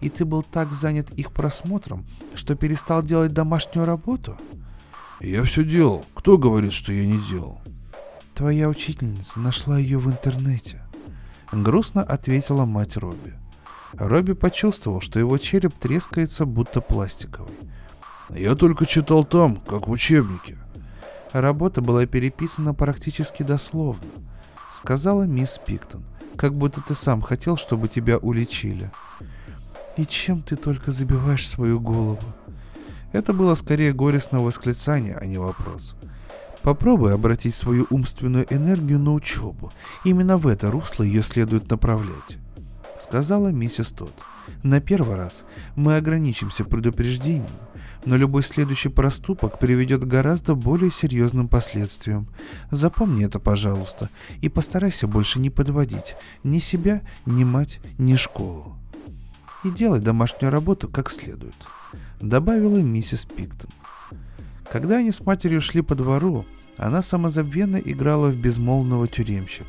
и ты был так занят их просмотром, что перестал делать домашнюю работу? Я все делал. Кто говорит, что я не делал? Твоя учительница нашла ее в интернете. Грустно ответила мать Робби. Робби почувствовал, что его череп трескается, будто пластиковый. Я только читал там, как в учебнике. Работа была переписана практически дословно, сказала мисс Пиктон, как будто ты сам хотел, чтобы тебя уличили. И чем ты только забиваешь свою голову? Это было скорее горестное восклицание, а не вопрос. Попробуй обратить свою умственную энергию на учебу. Именно в это русло ее следует направлять. Сказала миссис Тодд. На первый раз мы ограничимся предупреждением, но любой следующий проступок приведет к гораздо более серьезным последствиям. Запомни это, пожалуйста, и постарайся больше не подводить ни себя, ни мать, ни школу и делай домашнюю работу как следует», — добавила миссис Пиктон. Когда они с матерью шли по двору, она самозабвенно играла в безмолвного тюремщика.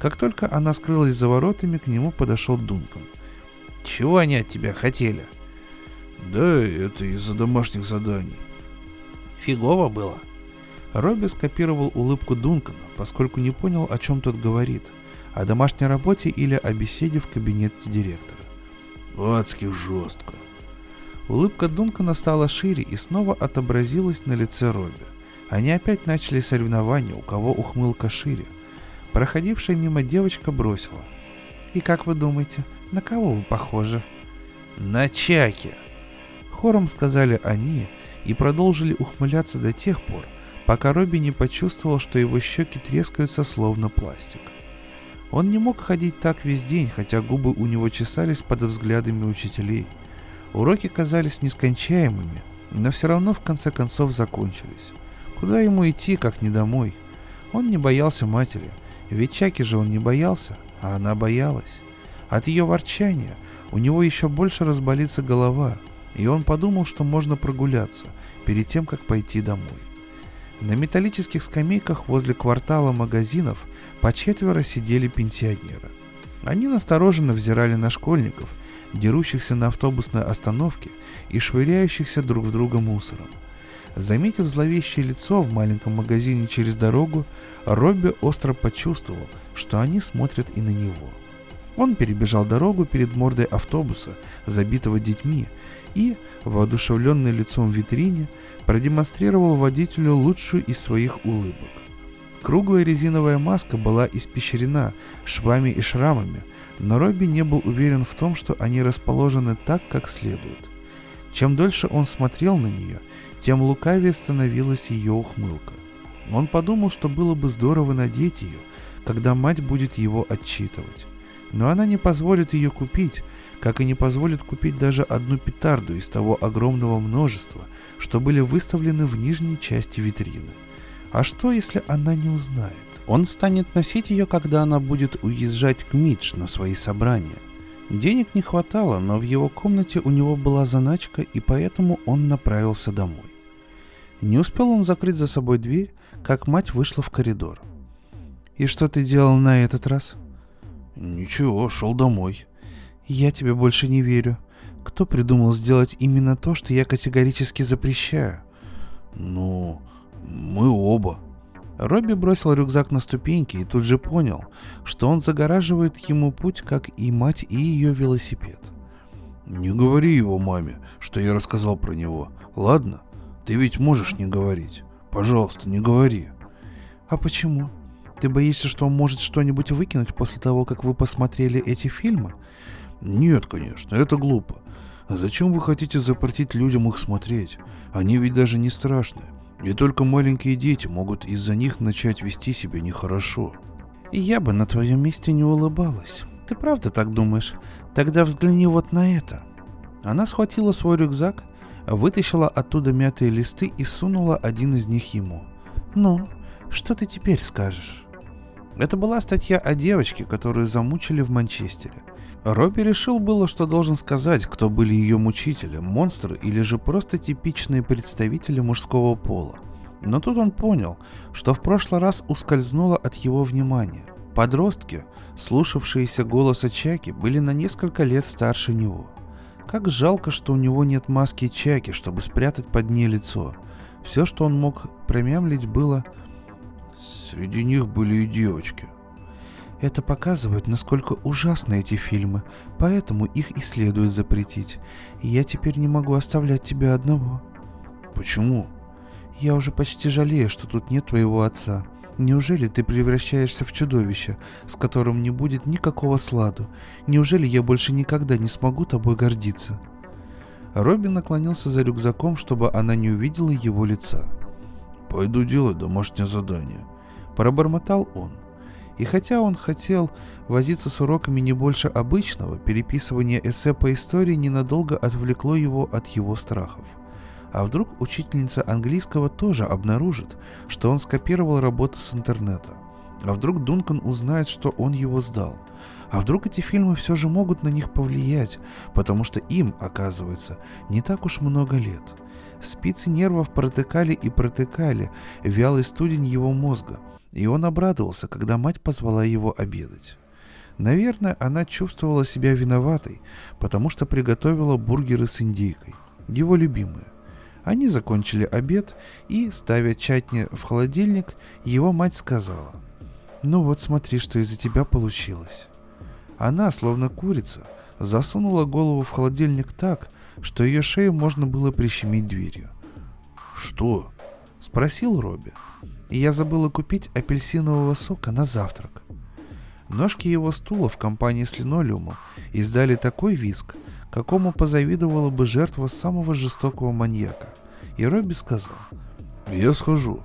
Как только она скрылась за воротами, к нему подошел Дункан. «Чего они от тебя хотели?» «Да, это из-за домашних заданий». «Фигово было». Робби скопировал улыбку Дункана, поскольку не понял, о чем тот говорит, о домашней работе или о беседе в кабинете директора. Адски жестко. Улыбка Дункана стала шире и снова отобразилась на лице Робби. Они опять начали соревнование, у кого ухмылка шире. Проходившая мимо девочка бросила. «И как вы думаете, На кого вы похожи? На Чаки. Хором сказали они и продолжили ухмыляться до тех пор, пока Робби не почувствовал, что его щеки трескаются словно пластик. Он не мог ходить так весь день, хотя губы у него чесались под взглядами учителей. Уроки казались нескончаемыми, но все равно в конце концов закончились. Куда ему идти, как не домой? Он не боялся матери, ведь Чаки же он не боялся, а она боялась. От ее ворчания у него еще больше разболится голова, и он подумал, что можно прогуляться перед тем, как пойти домой. На металлических скамейках возле квартала магазинов по четверо сидели пенсионеры. Они настороженно взирали на школьников, дерущихся на автобусной остановке и швыряющихся друг в друга мусором. Заметив зловещее лицо в маленьком магазине через дорогу, Робби остро почувствовал, что они смотрят и на него. Он перебежал дорогу перед мордой автобуса, забитого детьми, и, воодушевленный лицом в витрине, продемонстрировал водителю лучшую из своих улыбок. Круглая резиновая маска была испещрена швами и шрамами, но Робби не был уверен в том, что они расположены так, как следует. Чем дольше он смотрел на нее, тем лукавее становилась ее ухмылка. Он подумал, что было бы здорово надеть ее, когда мать будет его отчитывать. Но она не позволит ее купить, как и не позволит купить даже одну петарду из того огромного множества, что были выставлены в нижней части витрины. А что, если она не узнает? Он станет носить ее, когда она будет уезжать к Мидж на свои собрания. Денег не хватало, но в его комнате у него была заначка, и поэтому он направился домой. Не успел он закрыть за собой дверь, как мать вышла в коридор. «И что ты делал на этот раз?» «Ничего, шел домой». «Я тебе больше не верю. Кто придумал сделать именно то, что я категорически запрещаю?» «Ну, мы оба». Робби бросил рюкзак на ступеньки и тут же понял, что он загораживает ему путь, как и мать, и ее велосипед. «Не говори его маме, что я рассказал про него, ладно? Ты ведь можешь не говорить. Пожалуйста, не говори». «А почему? Ты боишься, что он может что-нибудь выкинуть после того, как вы посмотрели эти фильмы?» «Нет, конечно, это глупо. Зачем вы хотите запретить людям их смотреть? Они ведь даже не страшные. И только маленькие дети могут из-за них начать вести себя нехорошо. Я бы на твоем месте не улыбалась. Ты правда так думаешь? Тогда взгляни вот на это. Она схватила свой рюкзак, вытащила оттуда мятые листы и сунула один из них ему. Ну, что ты теперь скажешь? Это была статья о девочке, которую замучили в Манчестере. Робби решил было, что должен сказать, кто были ее мучители, монстры или же просто типичные представители мужского пола. Но тут он понял, что в прошлый раз ускользнуло от его внимания. Подростки, слушавшиеся голоса Чаки, были на несколько лет старше него. Как жалко, что у него нет маски Чаки, чтобы спрятать под ней лицо. Все, что он мог промямлить, было «Среди них были и девочки», это показывает, насколько ужасны эти фильмы, поэтому их и следует запретить. Я теперь не могу оставлять тебя одного. Почему? Я уже почти жалею, что тут нет твоего отца. Неужели ты превращаешься в чудовище, с которым не будет никакого сладу? Неужели я больше никогда не смогу тобой гордиться?» Робин наклонился за рюкзаком, чтобы она не увидела его лица. «Пойду делать домашнее задание», — пробормотал он. И хотя он хотел возиться с уроками не больше обычного, переписывание эссе по истории ненадолго отвлекло его от его страхов. А вдруг учительница английского тоже обнаружит, что он скопировал работу с интернета? А вдруг Дункан узнает, что он его сдал? А вдруг эти фильмы все же могут на них повлиять, потому что им, оказывается, не так уж много лет. Спицы нервов протыкали и протыкали вялый студень его мозга, и он обрадовался, когда мать позвала его обедать. Наверное, она чувствовала себя виноватой, потому что приготовила бургеры с индейкой, его любимые. Они закончили обед, и, ставя чатни в холодильник, его мать сказала, «Ну вот смотри, что из-за тебя получилось». Она, словно курица, засунула голову в холодильник так, что ее шею можно было прищемить дверью. «Что?» — спросил Робби и я забыла купить апельсинового сока на завтрак. Ножки его стула в компании с линолеумом издали такой виск, какому позавидовала бы жертва самого жестокого маньяка. И Робби сказал, «Я схожу».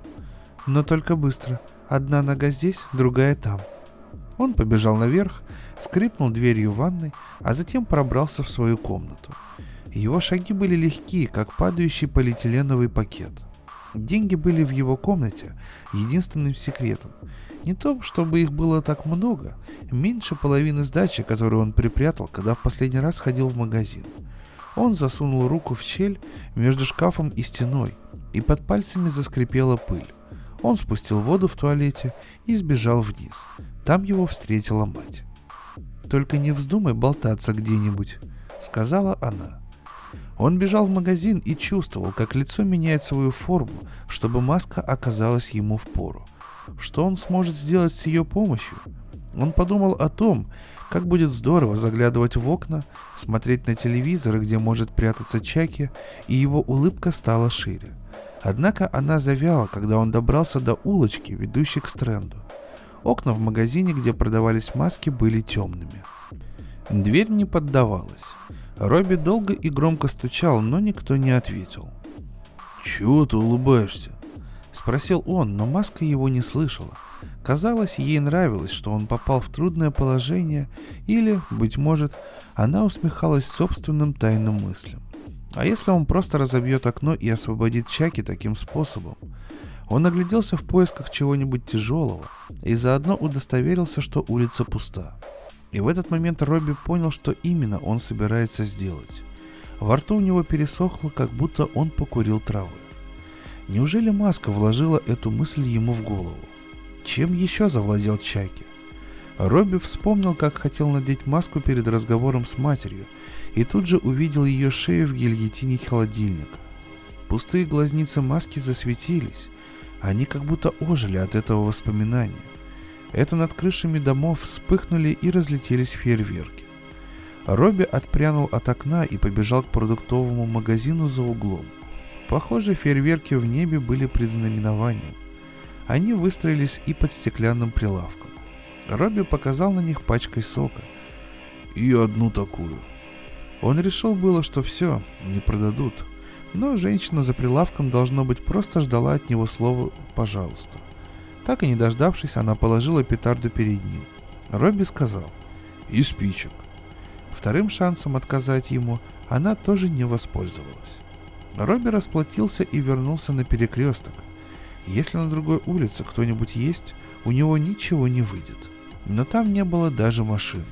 «Но только быстро. Одна нога здесь, другая там». Он побежал наверх, скрипнул дверью ванной, а затем пробрался в свою комнату. Его шаги были легкие, как падающий полиэтиленовый пакет. Деньги были в его комнате единственным секретом. Не то, чтобы их было так много, меньше половины сдачи, которую он припрятал, когда в последний раз ходил в магазин. Он засунул руку в щель между шкафом и стеной, и под пальцами заскрипела пыль. Он спустил воду в туалете и сбежал вниз. Там его встретила мать. «Только не вздумай болтаться где-нибудь», — сказала она. Он бежал в магазин и чувствовал, как лицо меняет свою форму, чтобы маска оказалась ему в пору. Что он сможет сделать с ее помощью? Он подумал о том, как будет здорово заглядывать в окна, смотреть на телевизор, где может прятаться Чаки, и его улыбка стала шире. Однако она завяла, когда он добрался до улочки, ведущей к стренду. Окна в магазине, где продавались маски, были темными. Дверь не поддавалась. Робби долго и громко стучал, но никто не ответил. «Чего ты улыбаешься?» — спросил он, но маска его не слышала. Казалось, ей нравилось, что он попал в трудное положение, или, быть может, она усмехалась собственным тайным мыслям. А если он просто разобьет окно и освободит Чаки таким способом? Он огляделся в поисках чего-нибудь тяжелого и заодно удостоверился, что улица пуста. И в этот момент Робби понял, что именно он собирается сделать. Во рту у него пересохло, как будто он покурил травы. Неужели Маска вложила эту мысль ему в голову? Чем еще завладел Чайки? Робби вспомнил, как хотел надеть маску перед разговором с матерью, и тут же увидел ее шею в гильотине холодильника. Пустые глазницы маски засветились. Они как будто ожили от этого воспоминания. Это над крышами домов вспыхнули и разлетелись фейерверки. Робби отпрянул от окна и побежал к продуктовому магазину за углом. Похоже, фейерверки в небе были предзнаменованием. Они выстроились и под стеклянным прилавком. Робби показал на них пачкой сока. «И одну такую». Он решил было, что все, не продадут. Но женщина за прилавком, должно быть, просто ждала от него слова «пожалуйста». Так и не дождавшись, она положила петарду перед ним. Робби сказал «И спичек». Вторым шансом отказать ему она тоже не воспользовалась. Робби расплатился и вернулся на перекресток. Если на другой улице кто-нибудь есть, у него ничего не выйдет. Но там не было даже машин.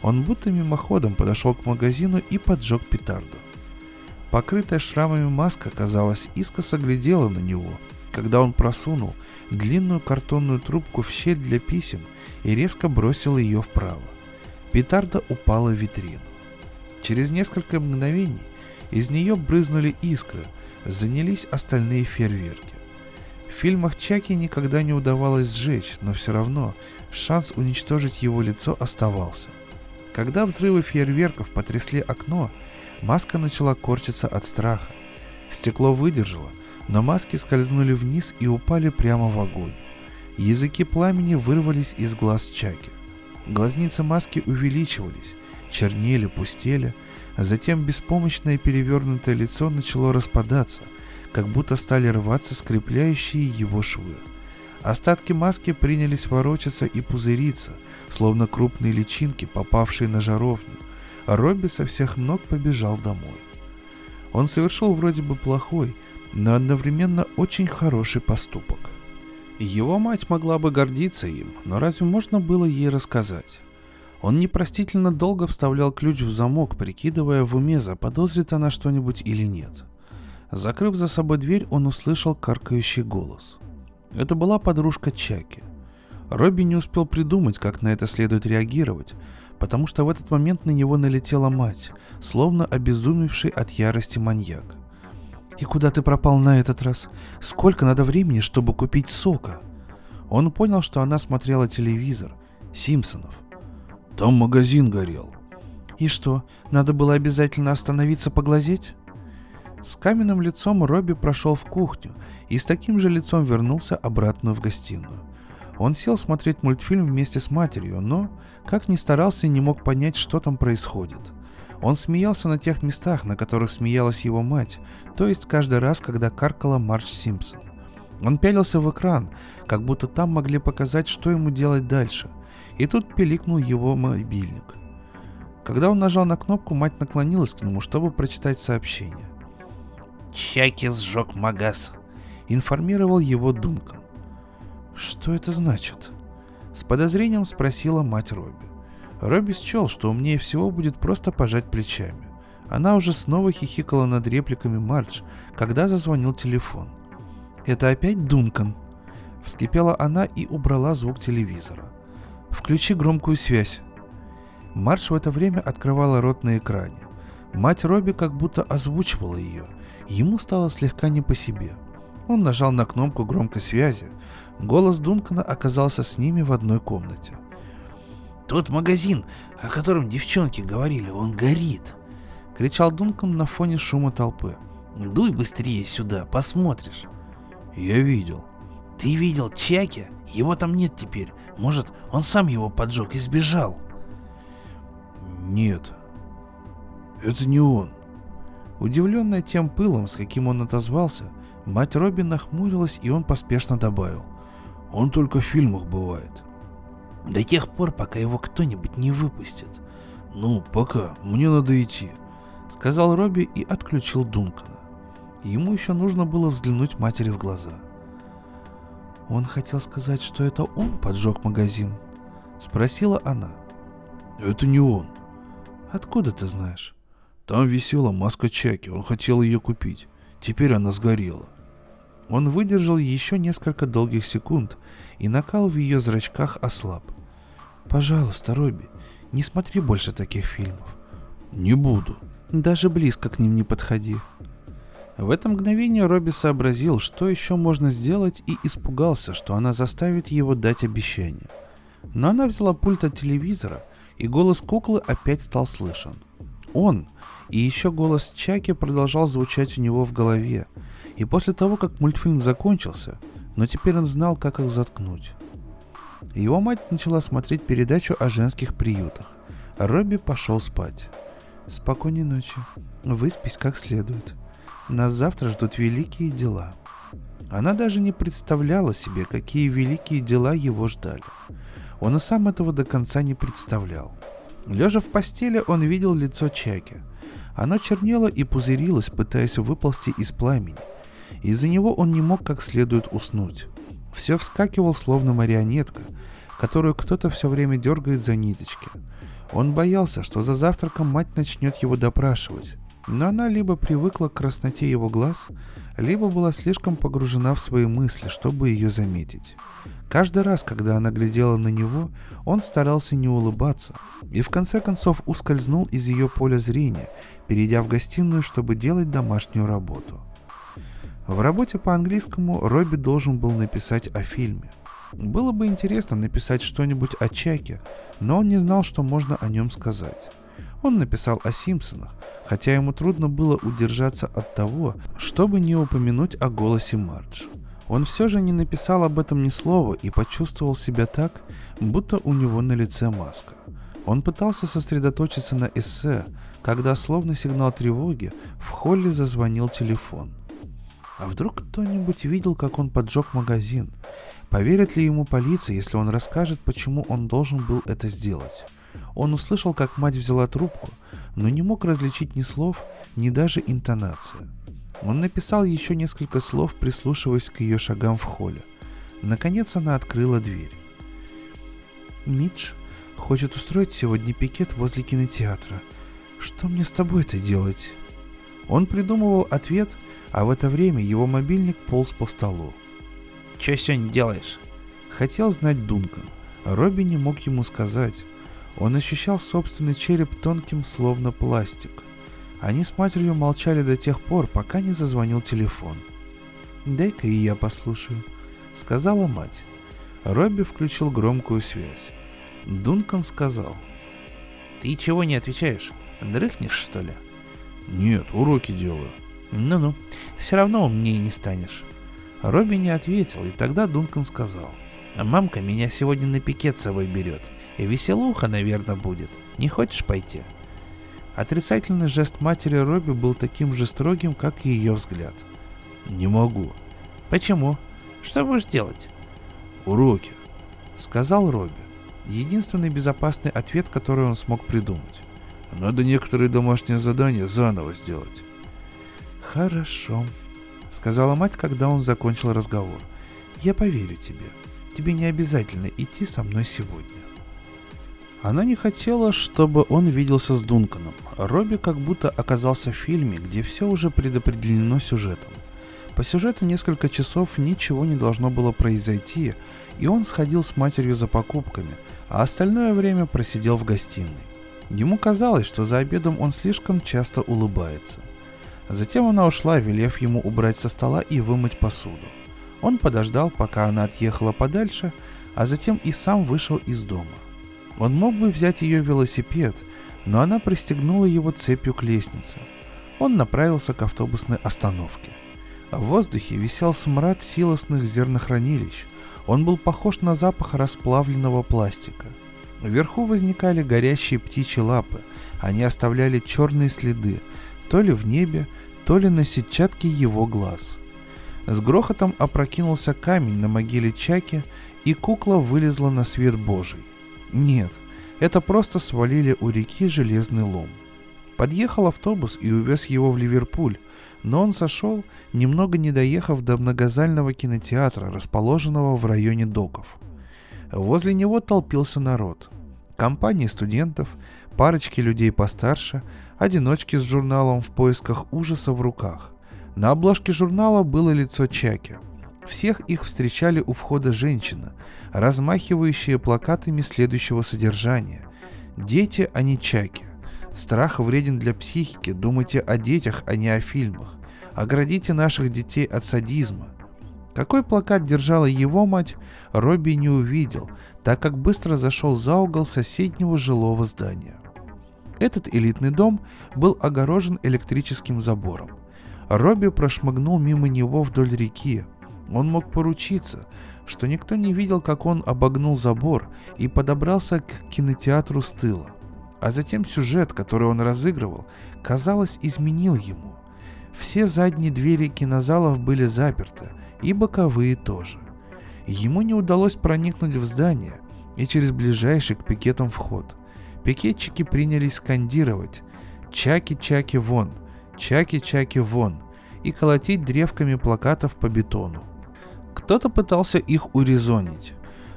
Он будто мимоходом подошел к магазину и поджег петарду. Покрытая шрамами маска, казалось, искоса глядела на него, когда он просунул длинную картонную трубку в щель для писем и резко бросил ее вправо. Петарда упала в витрину. Через несколько мгновений из нее брызнули искры, занялись остальные фейерверки. В фильмах Чаки никогда не удавалось сжечь, но все равно шанс уничтожить его лицо оставался. Когда взрывы фейерверков потрясли окно, маска начала корчиться от страха. Стекло выдержало, но маски скользнули вниз и упали прямо в огонь. Языки пламени вырвались из глаз Чаки. Глазницы маски увеличивались, чернели, пустели, а затем беспомощное перевернутое лицо начало распадаться, как будто стали рваться скрепляющие его швы. Остатки маски принялись ворочаться и пузыриться, словно крупные личинки, попавшие на жаровню, Робби со всех ног побежал домой. Он совершил вроде бы плохой, но одновременно очень хороший поступок. Его мать могла бы гордиться им, но разве можно было ей рассказать? Он непростительно долго вставлял ключ в замок, прикидывая в уме, заподозрит она что-нибудь или нет. Закрыв за собой дверь, он услышал каркающий голос. Это была подружка Чаки. Робби не успел придумать, как на это следует реагировать, потому что в этот момент на него налетела мать, словно обезумевший от ярости маньяк. «И куда ты пропал на этот раз? Сколько надо времени, чтобы купить сока?» Он понял, что она смотрела телевизор. Симпсонов. «Там магазин горел». «И что, надо было обязательно остановиться поглазеть?» С каменным лицом Робби прошел в кухню и с таким же лицом вернулся обратно в гостиную. Он сел смотреть мультфильм вместе с матерью, но, как ни старался, не мог понять, что там происходит. Он смеялся на тех местах, на которых смеялась его мать, то есть каждый раз, когда каркала Марч Симпсон. Он пялился в экран, как будто там могли показать, что ему делать дальше. И тут пиликнул его мобильник. Когда он нажал на кнопку, мать наклонилась к нему, чтобы прочитать сообщение. «Чаки сжег магаз», — информировал его Дункан. «Что это значит?» С подозрением спросила мать Робби. Робби счел, что умнее всего будет просто пожать плечами. Она уже снова хихикала над репликами Мардж, когда зазвонил телефон. «Это опять Дункан?» Вскипела она и убрала звук телевизора. «Включи громкую связь». Мардж в это время открывала рот на экране. Мать Робби как будто озвучивала ее. Ему стало слегка не по себе. Он нажал на кнопку громкой связи, Голос Дункана оказался с ними в одной комнате. «Тот магазин, о котором девчонки говорили, он горит!» — кричал Дункан на фоне шума толпы. «Дуй быстрее сюда, посмотришь!» «Я видел». «Ты видел Чаки? Его там нет теперь. Может, он сам его поджег и сбежал?» «Нет, это не он». Удивленная тем пылом, с каким он отозвался, мать Робби нахмурилась, и он поспешно добавил — он только в фильмах бывает. До тех пор, пока его кто-нибудь не выпустит. Ну, пока, мне надо идти, сказал Робби и отключил Дункана. Ему еще нужно было взглянуть матери в глаза. Он хотел сказать, что это он поджег магазин, спросила она. Это не он. Откуда ты знаешь? Там висела маска Чаки, он хотел ее купить. Теперь она сгорела. Он выдержал еще несколько долгих секунд, и накал в ее зрачках ослаб. «Пожалуйста, Робби, не смотри больше таких фильмов». «Не буду». «Даже близко к ним не подходи». В это мгновение Робби сообразил, что еще можно сделать, и испугался, что она заставит его дать обещание. Но она взяла пульт от телевизора, и голос куклы опять стал слышен. Он и еще голос Чаки продолжал звучать у него в голове, и после того, как мультфильм закончился, но теперь он знал, как их заткнуть. Его мать начала смотреть передачу о женских приютах. Робби пошел спать. Спокойной ночи. Выспись как следует. Нас завтра ждут великие дела. Она даже не представляла себе, какие великие дела его ждали. Он и сам этого до конца не представлял. Лежа в постели, он видел лицо Чаки. Оно чернело и пузырилось, пытаясь выползти из пламени – из-за него он не мог как следует уснуть. Все вскакивал, словно марионетка, которую кто-то все время дергает за ниточки. Он боялся, что за завтраком мать начнет его допрашивать, но она либо привыкла к красноте его глаз, либо была слишком погружена в свои мысли, чтобы ее заметить. Каждый раз, когда она глядела на него, он старался не улыбаться и в конце концов ускользнул из ее поля зрения, перейдя в гостиную, чтобы делать домашнюю работу. В работе по английскому Робби должен был написать о фильме. Было бы интересно написать что-нибудь о Чаке, но он не знал, что можно о нем сказать. Он написал о Симпсонах, хотя ему трудно было удержаться от того, чтобы не упомянуть о голосе Мардж. Он все же не написал об этом ни слова и почувствовал себя так, будто у него на лице маска. Он пытался сосредоточиться на эссе, когда, словно сигнал тревоги, в холле зазвонил телефон. А вдруг кто-нибудь видел, как он поджег магазин? Поверит ли ему полиция, если он расскажет, почему он должен был это сделать? Он услышал, как мать взяла трубку, но не мог различить ни слов, ни даже интонации. Он написал еще несколько слов, прислушиваясь к ее шагам в холле. Наконец она открыла дверь. «Мидж хочет устроить сегодня пикет возле кинотеатра. Что мне с тобой-то делать?» Он придумывал ответ – а в это время его мобильник полз по столу. «Че сегодня делаешь?» Хотел знать Дункан. Робби не мог ему сказать. Он ощущал собственный череп тонким, словно пластик. Они с матерью молчали до тех пор, пока не зазвонил телефон. «Дай-ка и я послушаю», — сказала мать. Робби включил громкую связь. Дункан сказал. «Ты чего не отвечаешь? Дрыхнешь, что ли?» «Нет, уроки делаю», ну-ну, все равно умнее не станешь. Робби не ответил, и тогда Дункан сказал. Мамка меня сегодня на пикет с собой берет. И веселуха, наверное, будет. Не хочешь пойти?» Отрицательный жест матери Робби был таким же строгим, как и ее взгляд. «Не могу». «Почему? Что будешь делать?» «Уроки», — сказал Робби. Единственный безопасный ответ, который он смог придумать. «Надо некоторые домашние задания заново сделать». «Хорошо», — сказала мать, когда он закончил разговор. «Я поверю тебе. Тебе не обязательно идти со мной сегодня». Она не хотела, чтобы он виделся с Дунканом. Робби как будто оказался в фильме, где все уже предопределено сюжетом. По сюжету несколько часов ничего не должно было произойти, и он сходил с матерью за покупками, а остальное время просидел в гостиной. Ему казалось, что за обедом он слишком часто улыбается. Затем она ушла, велев ему убрать со стола и вымыть посуду. Он подождал, пока она отъехала подальше, а затем и сам вышел из дома. Он мог бы взять ее велосипед, но она пристегнула его цепью к лестнице. Он направился к автобусной остановке. В воздухе висел смрад силосных зернохранилищ. Он был похож на запах расплавленного пластика. Вверху возникали горящие птичьи лапы. Они оставляли черные следы, то ли в небе, то ли на сетчатке его глаз. С грохотом опрокинулся камень на могиле Чаки, и кукла вылезла на свет Божий. Нет, это просто свалили у реки железный лом. Подъехал автобус и увез его в Ливерпуль, но он сошел, немного не доехав до многозального кинотеатра, расположенного в районе доков. Возле него толпился народ. Компании студентов, парочки людей постарше, одиночки с журналом в поисках ужаса в руках. На обложке журнала было лицо Чаки. Всех их встречали у входа женщина, размахивающие плакатами следующего содержания. «Дети, а не чаки». Страх вреден для психики, думайте о детях, а не о фильмах. Оградите наших детей от садизма. Какой плакат держала его мать, Робби не увидел, так как быстро зашел за угол соседнего жилого здания. Этот элитный дом был огорожен электрическим забором. Робби прошмыгнул мимо него вдоль реки. Он мог поручиться, что никто не видел, как он обогнул забор и подобрался к кинотеатру с тыла. А затем сюжет, который он разыгрывал, казалось, изменил ему. Все задние двери кинозалов были заперты, и боковые тоже. Ему не удалось проникнуть в здание и через ближайший к пикетам вход. Пикетчики принялись скандировать «Чаки-чаки вон! Чаки-чаки вон!» и колотить древками плакатов по бетону. Кто-то пытался их урезонить.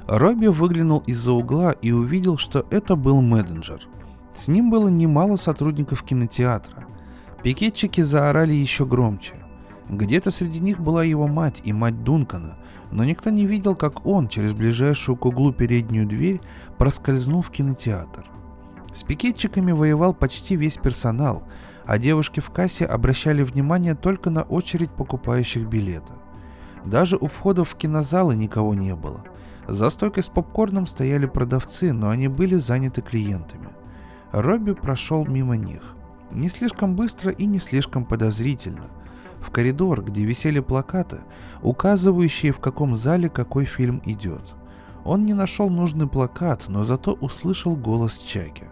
Робби выглянул из-за угла и увидел, что это был Мэдденджер. С ним было немало сотрудников кинотеатра. Пикетчики заорали еще громче. Где-то среди них была его мать и мать Дункана, но никто не видел, как он через ближайшую к углу переднюю дверь проскользнул в кинотеатр. С пикетчиками воевал почти весь персонал, а девушки в кассе обращали внимание только на очередь покупающих билеты. Даже у входа в кинозалы никого не было. За стойкой с попкорном стояли продавцы, но они были заняты клиентами. Робби прошел мимо них. Не слишком быстро и не слишком подозрительно. В коридор, где висели плакаты, указывающие в каком зале какой фильм идет. Он не нашел нужный плакат, но зато услышал голос Чаки.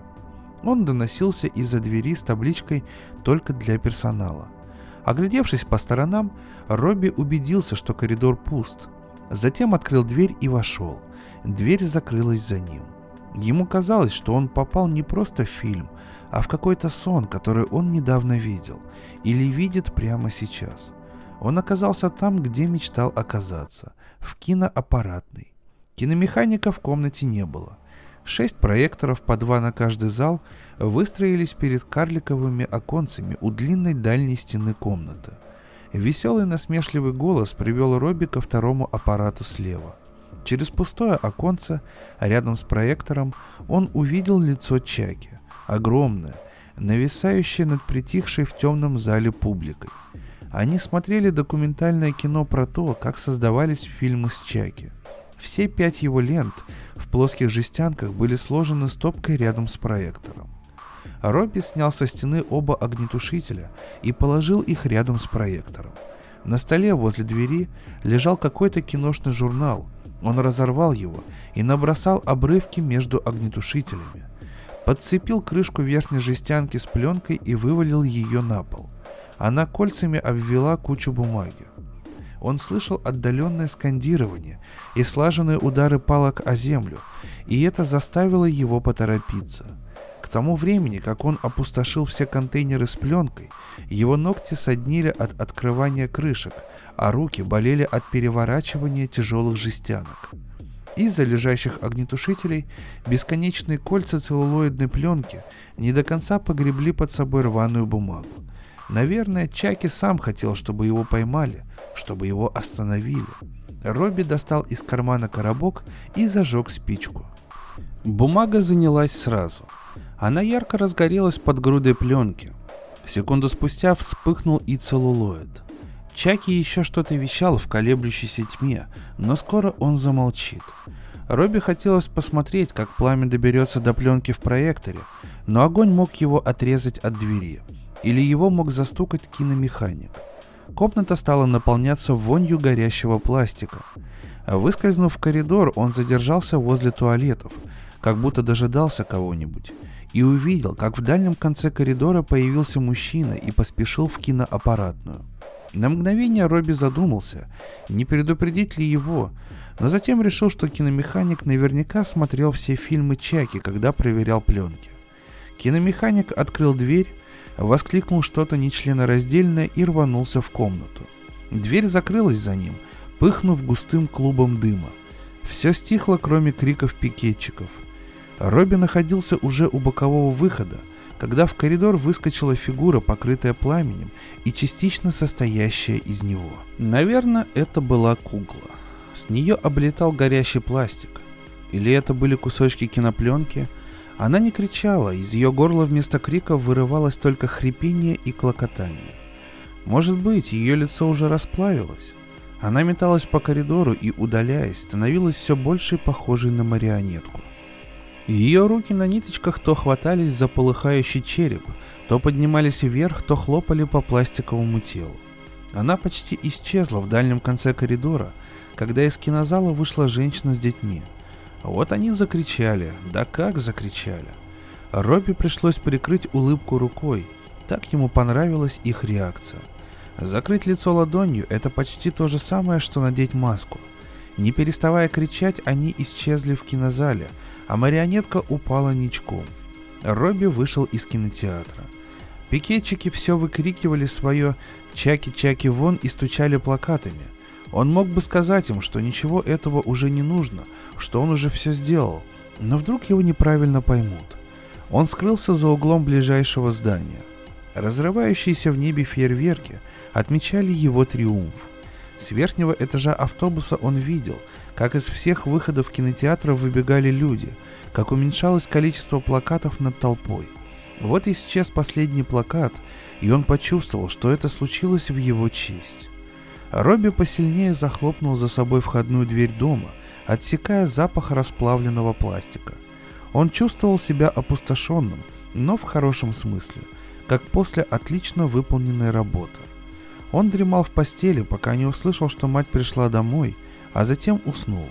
Он доносился из-за двери с табличкой «Только для персонала». Оглядевшись по сторонам, Робби убедился, что коридор пуст. Затем открыл дверь и вошел. Дверь закрылась за ним. Ему казалось, что он попал не просто в фильм, а в какой-то сон, который он недавно видел, или видит прямо сейчас. Он оказался там, где мечтал оказаться, в киноаппаратной. Киномеханика в комнате не было. Шесть проекторов, по два на каждый зал, выстроились перед карликовыми оконцами у длинной дальней стены комнаты. Веселый насмешливый голос привел Робби ко второму аппарату слева. Через пустое оконце, рядом с проектором, он увидел лицо Чаки, огромное, нависающее над притихшей в темном зале публикой. Они смотрели документальное кино про то, как создавались фильмы с Чаки. Все пять его лент в плоских жестянках были сложены стопкой рядом с проектором. Робби снял со стены оба огнетушителя и положил их рядом с проектором. На столе возле двери лежал какой-то киношный журнал, Он разорвал его и набросал обрывки между огнетушителями. Подцепил крышку верхней жестянки с пленкой и вывалил ее на пол. Она кольцами обвела кучу бумаги. Он слышал отдаленное скандирование и слаженные удары палок о землю, и это заставило его поторопиться. К тому времени, как он опустошил все контейнеры с пленкой, его ногти соднили от открывания крышек, а руки болели от переворачивания тяжелых жестянок. Из-за лежащих огнетушителей бесконечные кольца целлулоидной пленки не до конца погребли под собой рваную бумагу. Наверное, Чаки сам хотел, чтобы его поймали, чтобы его остановили. Робби достал из кармана коробок и зажег спичку. Бумага занялась сразу. Она ярко разгорелась под грудой пленки. Секунду спустя вспыхнул и целлулоид. Чаки еще что-то вещал в колеблющейся тьме, но скоро он замолчит. Робби хотелось посмотреть, как пламя доберется до пленки в проекторе, но огонь мог его отрезать от двери – или его мог застукать киномеханик. Комната стала наполняться вонью горящего пластика. Выскользнув в коридор, он задержался возле туалетов, как будто дожидался кого-нибудь, и увидел, как в дальнем конце коридора появился мужчина и поспешил в киноаппаратную. На мгновение Робби задумался, не предупредить ли его, но затем решил, что киномеханик наверняка смотрел все фильмы Чаки, когда проверял пленки. Киномеханик открыл дверь, воскликнул что-то нечленораздельное и рванулся в комнату. Дверь закрылась за ним, пыхнув густым клубом дыма. Все стихло, кроме криков пикетчиков. Робби находился уже у бокового выхода, когда в коридор выскочила фигура, покрытая пламенем и частично состоящая из него. Наверное, это была кукла. С нее облетал горящий пластик. Или это были кусочки кинопленки – она не кричала, из ее горла вместо крика вырывалось только хрипение и клокотание. Может быть, ее лицо уже расплавилось. Она металась по коридору и, удаляясь, становилась все больше похожей на марионетку. Ее руки на ниточках то хватались за полыхающий череп, то поднимались вверх, то хлопали по пластиковому телу. Она почти исчезла в дальнем конце коридора, когда из кинозала вышла женщина с детьми – вот они закричали, да как закричали. Робби пришлось прикрыть улыбку рукой, так ему понравилась их реакция. Закрыть лицо ладонью – это почти то же самое, что надеть маску. Не переставая кричать, они исчезли в кинозале, а марионетка упала ничком. Робби вышел из кинотеатра. Пикетчики все выкрикивали свое «Чаки-чаки вон» и стучали плакатами – он мог бы сказать им, что ничего этого уже не нужно, что он уже все сделал, но вдруг его неправильно поймут. Он скрылся за углом ближайшего здания. Разрывающиеся в небе фейерверки отмечали его триумф. С верхнего этажа автобуса он видел, как из всех выходов кинотеатра выбегали люди, как уменьшалось количество плакатов над толпой. Вот исчез последний плакат, и он почувствовал, что это случилось в его честь. Робби посильнее захлопнул за собой входную дверь дома, отсекая запах расплавленного пластика. Он чувствовал себя опустошенным, но в хорошем смысле, как после отлично выполненной работы. Он дремал в постели, пока не услышал, что мать пришла домой, а затем уснул.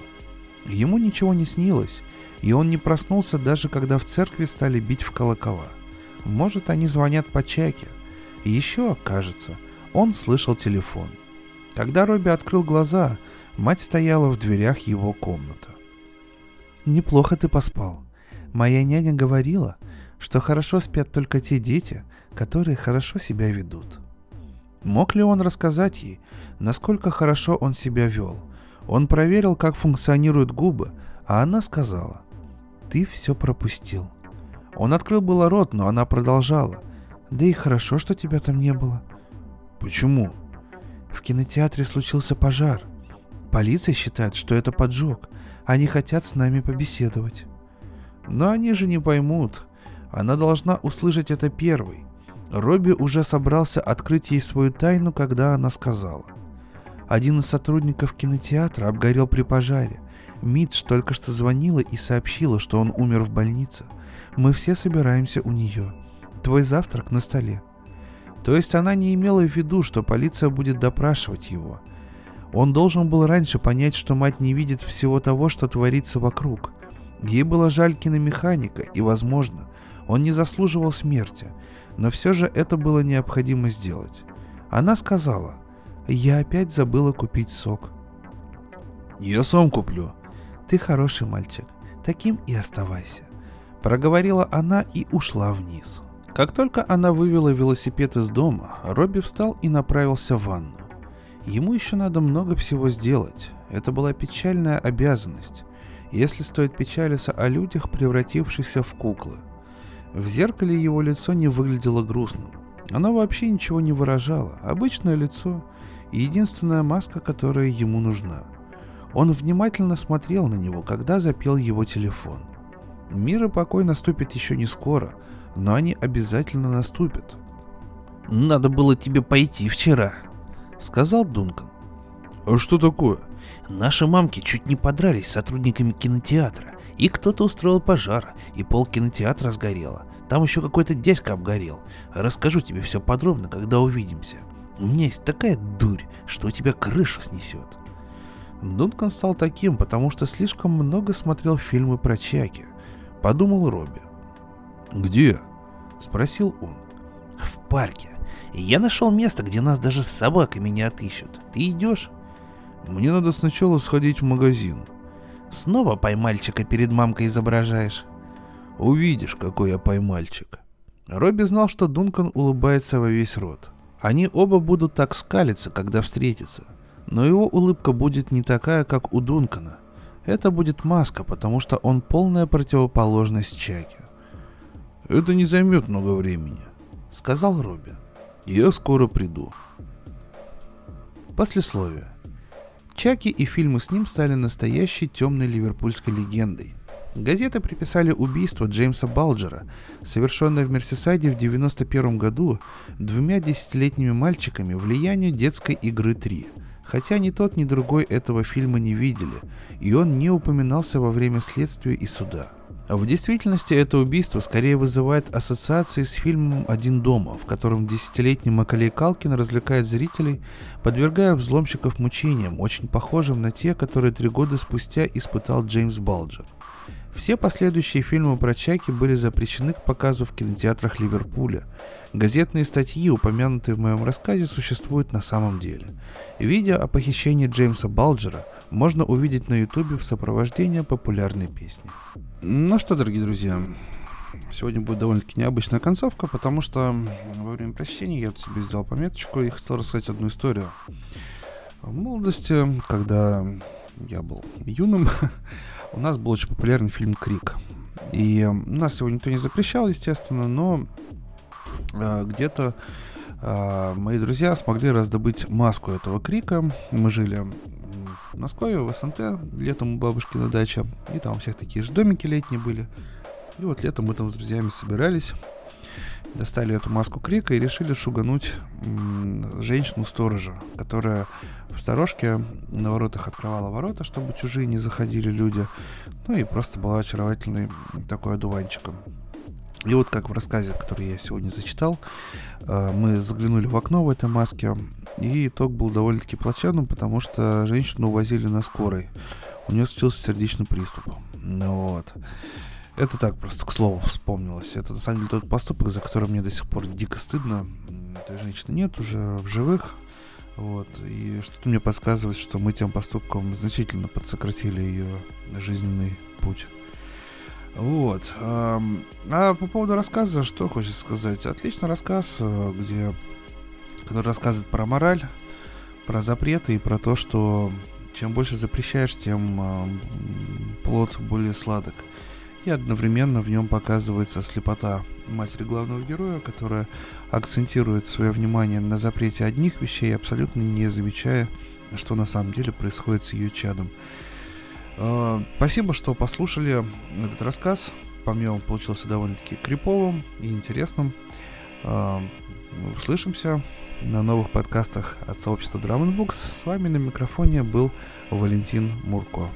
Ему ничего не снилось, и он не проснулся даже когда в церкви стали бить в колокола. Может, они звонят по чайке. Еще, кажется, он слышал телефон – когда Робби открыл глаза, мать стояла в дверях его комнаты. «Неплохо ты поспал. Моя няня говорила, что хорошо спят только те дети, которые хорошо себя ведут». Мог ли он рассказать ей, насколько хорошо он себя вел? Он проверил, как функционируют губы, а она сказала, «Ты все пропустил». Он открыл было рот, но она продолжала, «Да и хорошо, что тебя там не было». «Почему?» В кинотеатре случился пожар. Полиция считает, что это поджог. Они хотят с нами побеседовать. Но они же не поймут. Она должна услышать это первой. Робби уже собрался открыть ей свою тайну, когда она сказала. Один из сотрудников кинотеатра обгорел при пожаре. Митч только что звонила и сообщила, что он умер в больнице. Мы все собираемся у нее. Твой завтрак на столе. То есть она не имела в виду, что полиция будет допрашивать его. Он должен был раньше понять, что мать не видит всего того, что творится вокруг. Ей было жаль киномеханика, и, возможно, он не заслуживал смерти, но все же это было необходимо сделать. Она сказала, «Я опять забыла купить сок». «Я сам куплю». «Ты хороший мальчик, таким и оставайся», — проговорила она и ушла вниз. Как только она вывела велосипед из дома, Робби встал и направился в ванну. Ему еще надо много всего сделать. Это была печальная обязанность, если стоит печалиться о людях, превратившихся в куклы. В зеркале его лицо не выглядело грустным. Оно вообще ничего не выражало. Обычное лицо и единственная маска, которая ему нужна. Он внимательно смотрел на него, когда запел его телефон. Мир и покой наступит еще не скоро, но они обязательно наступят. «Надо было тебе пойти вчера», — сказал Дункан. «А что такое?» «Наши мамки чуть не подрались с сотрудниками кинотеатра, и кто-то устроил пожар, и пол кинотеатра сгорело. Там еще какой-то дядька обгорел. Расскажу тебе все подробно, когда увидимся. У меня есть такая дурь, что у тебя крышу снесет». Дункан стал таким, потому что слишком много смотрел фильмы про Чаки. Подумал Робби. «Где?» — спросил он. «В парке. Я нашел место, где нас даже с собаками не отыщут. Ты идешь?» «Мне надо сначала сходить в магазин». «Снова поймальчика перед мамкой изображаешь?» «Увидишь, какой я поймальчик». Робби знал, что Дункан улыбается во весь рот. Они оба будут так скалиться, когда встретятся. Но его улыбка будет не такая, как у Дункана. Это будет маска, потому что он полная противоположность Чаки. «Это не займет много времени», — сказал Робби. «Я скоро приду». Послесловие. Чаки и фильмы с ним стали настоящей темной ливерпульской легендой. Газеты приписали убийство Джеймса Балджера, совершенное в Мерсисайде в 1991 году двумя десятилетними мальчиками влиянию детской игры 3, хотя ни тот, ни другой этого фильма не видели, и он не упоминался во время следствия и суда. В действительности это убийство скорее вызывает ассоциации с фильмом «Один дома», в котором десятилетний Макалей Калкин развлекает зрителей, подвергая взломщиков мучениям, очень похожим на те, которые три года спустя испытал Джеймс Балджер. Все последующие фильмы про Чаки были запрещены к показу в кинотеатрах Ливерпуля. Газетные статьи, упомянутые в моем рассказе, существуют на самом деле. Видео о похищении Джеймса Балджера можно увидеть на ютубе в сопровождении популярной песни. Ну что, дорогие друзья, сегодня будет довольно-таки необычная концовка, потому что во время прочтения я тут себе сделал пометочку и хотел рассказать одну историю. В молодости, когда я был юным, *laughs* у нас был очень популярный фильм «Крик». И нас его никто не запрещал, естественно, но э, где-то э, мои друзья смогли раздобыть маску этого крика. Мы жили Москве, в СНТ, летом у бабушки на даче, и там у всех такие же домики летние были. И вот летом мы там с друзьями собирались, достали эту маску крика и решили шугануть женщину-сторожа, которая в сторожке на воротах открывала ворота, чтобы чужие не заходили люди. Ну и просто была очаровательной такой одуванчиком. И вот как в рассказе, который я сегодня зачитал, э, мы заглянули в окно в этой маске, и итог был довольно-таки плачевным, потому что женщину увозили на скорой. У нее случился сердечный приступ. Ну вот. Это так просто, к слову, вспомнилось. Это на самом деле тот поступок, за который мне до сих пор дико стыдно. Этой женщины нет уже в живых. Вот. И что-то мне подсказывает, что мы тем поступком значительно подсократили ее жизненный путь. Вот. А по поводу рассказа, что хочется сказать? Отличный рассказ, э, где, который рассказывает про мораль, про запреты и про то, что чем больше запрещаешь, тем плод более сладок. И одновременно в нем показывается слепота матери главного героя, которая акцентирует свое внимание на запрете одних вещей, абсолютно не замечая, что на самом деле происходит с ее чадом. А, спасибо, что послушали этот рассказ. По мне он получился довольно-таки криповым и интересным. А, услышимся на новых подкастах от сообщества Drum Books. С вами на микрофоне был Валентин Мурко.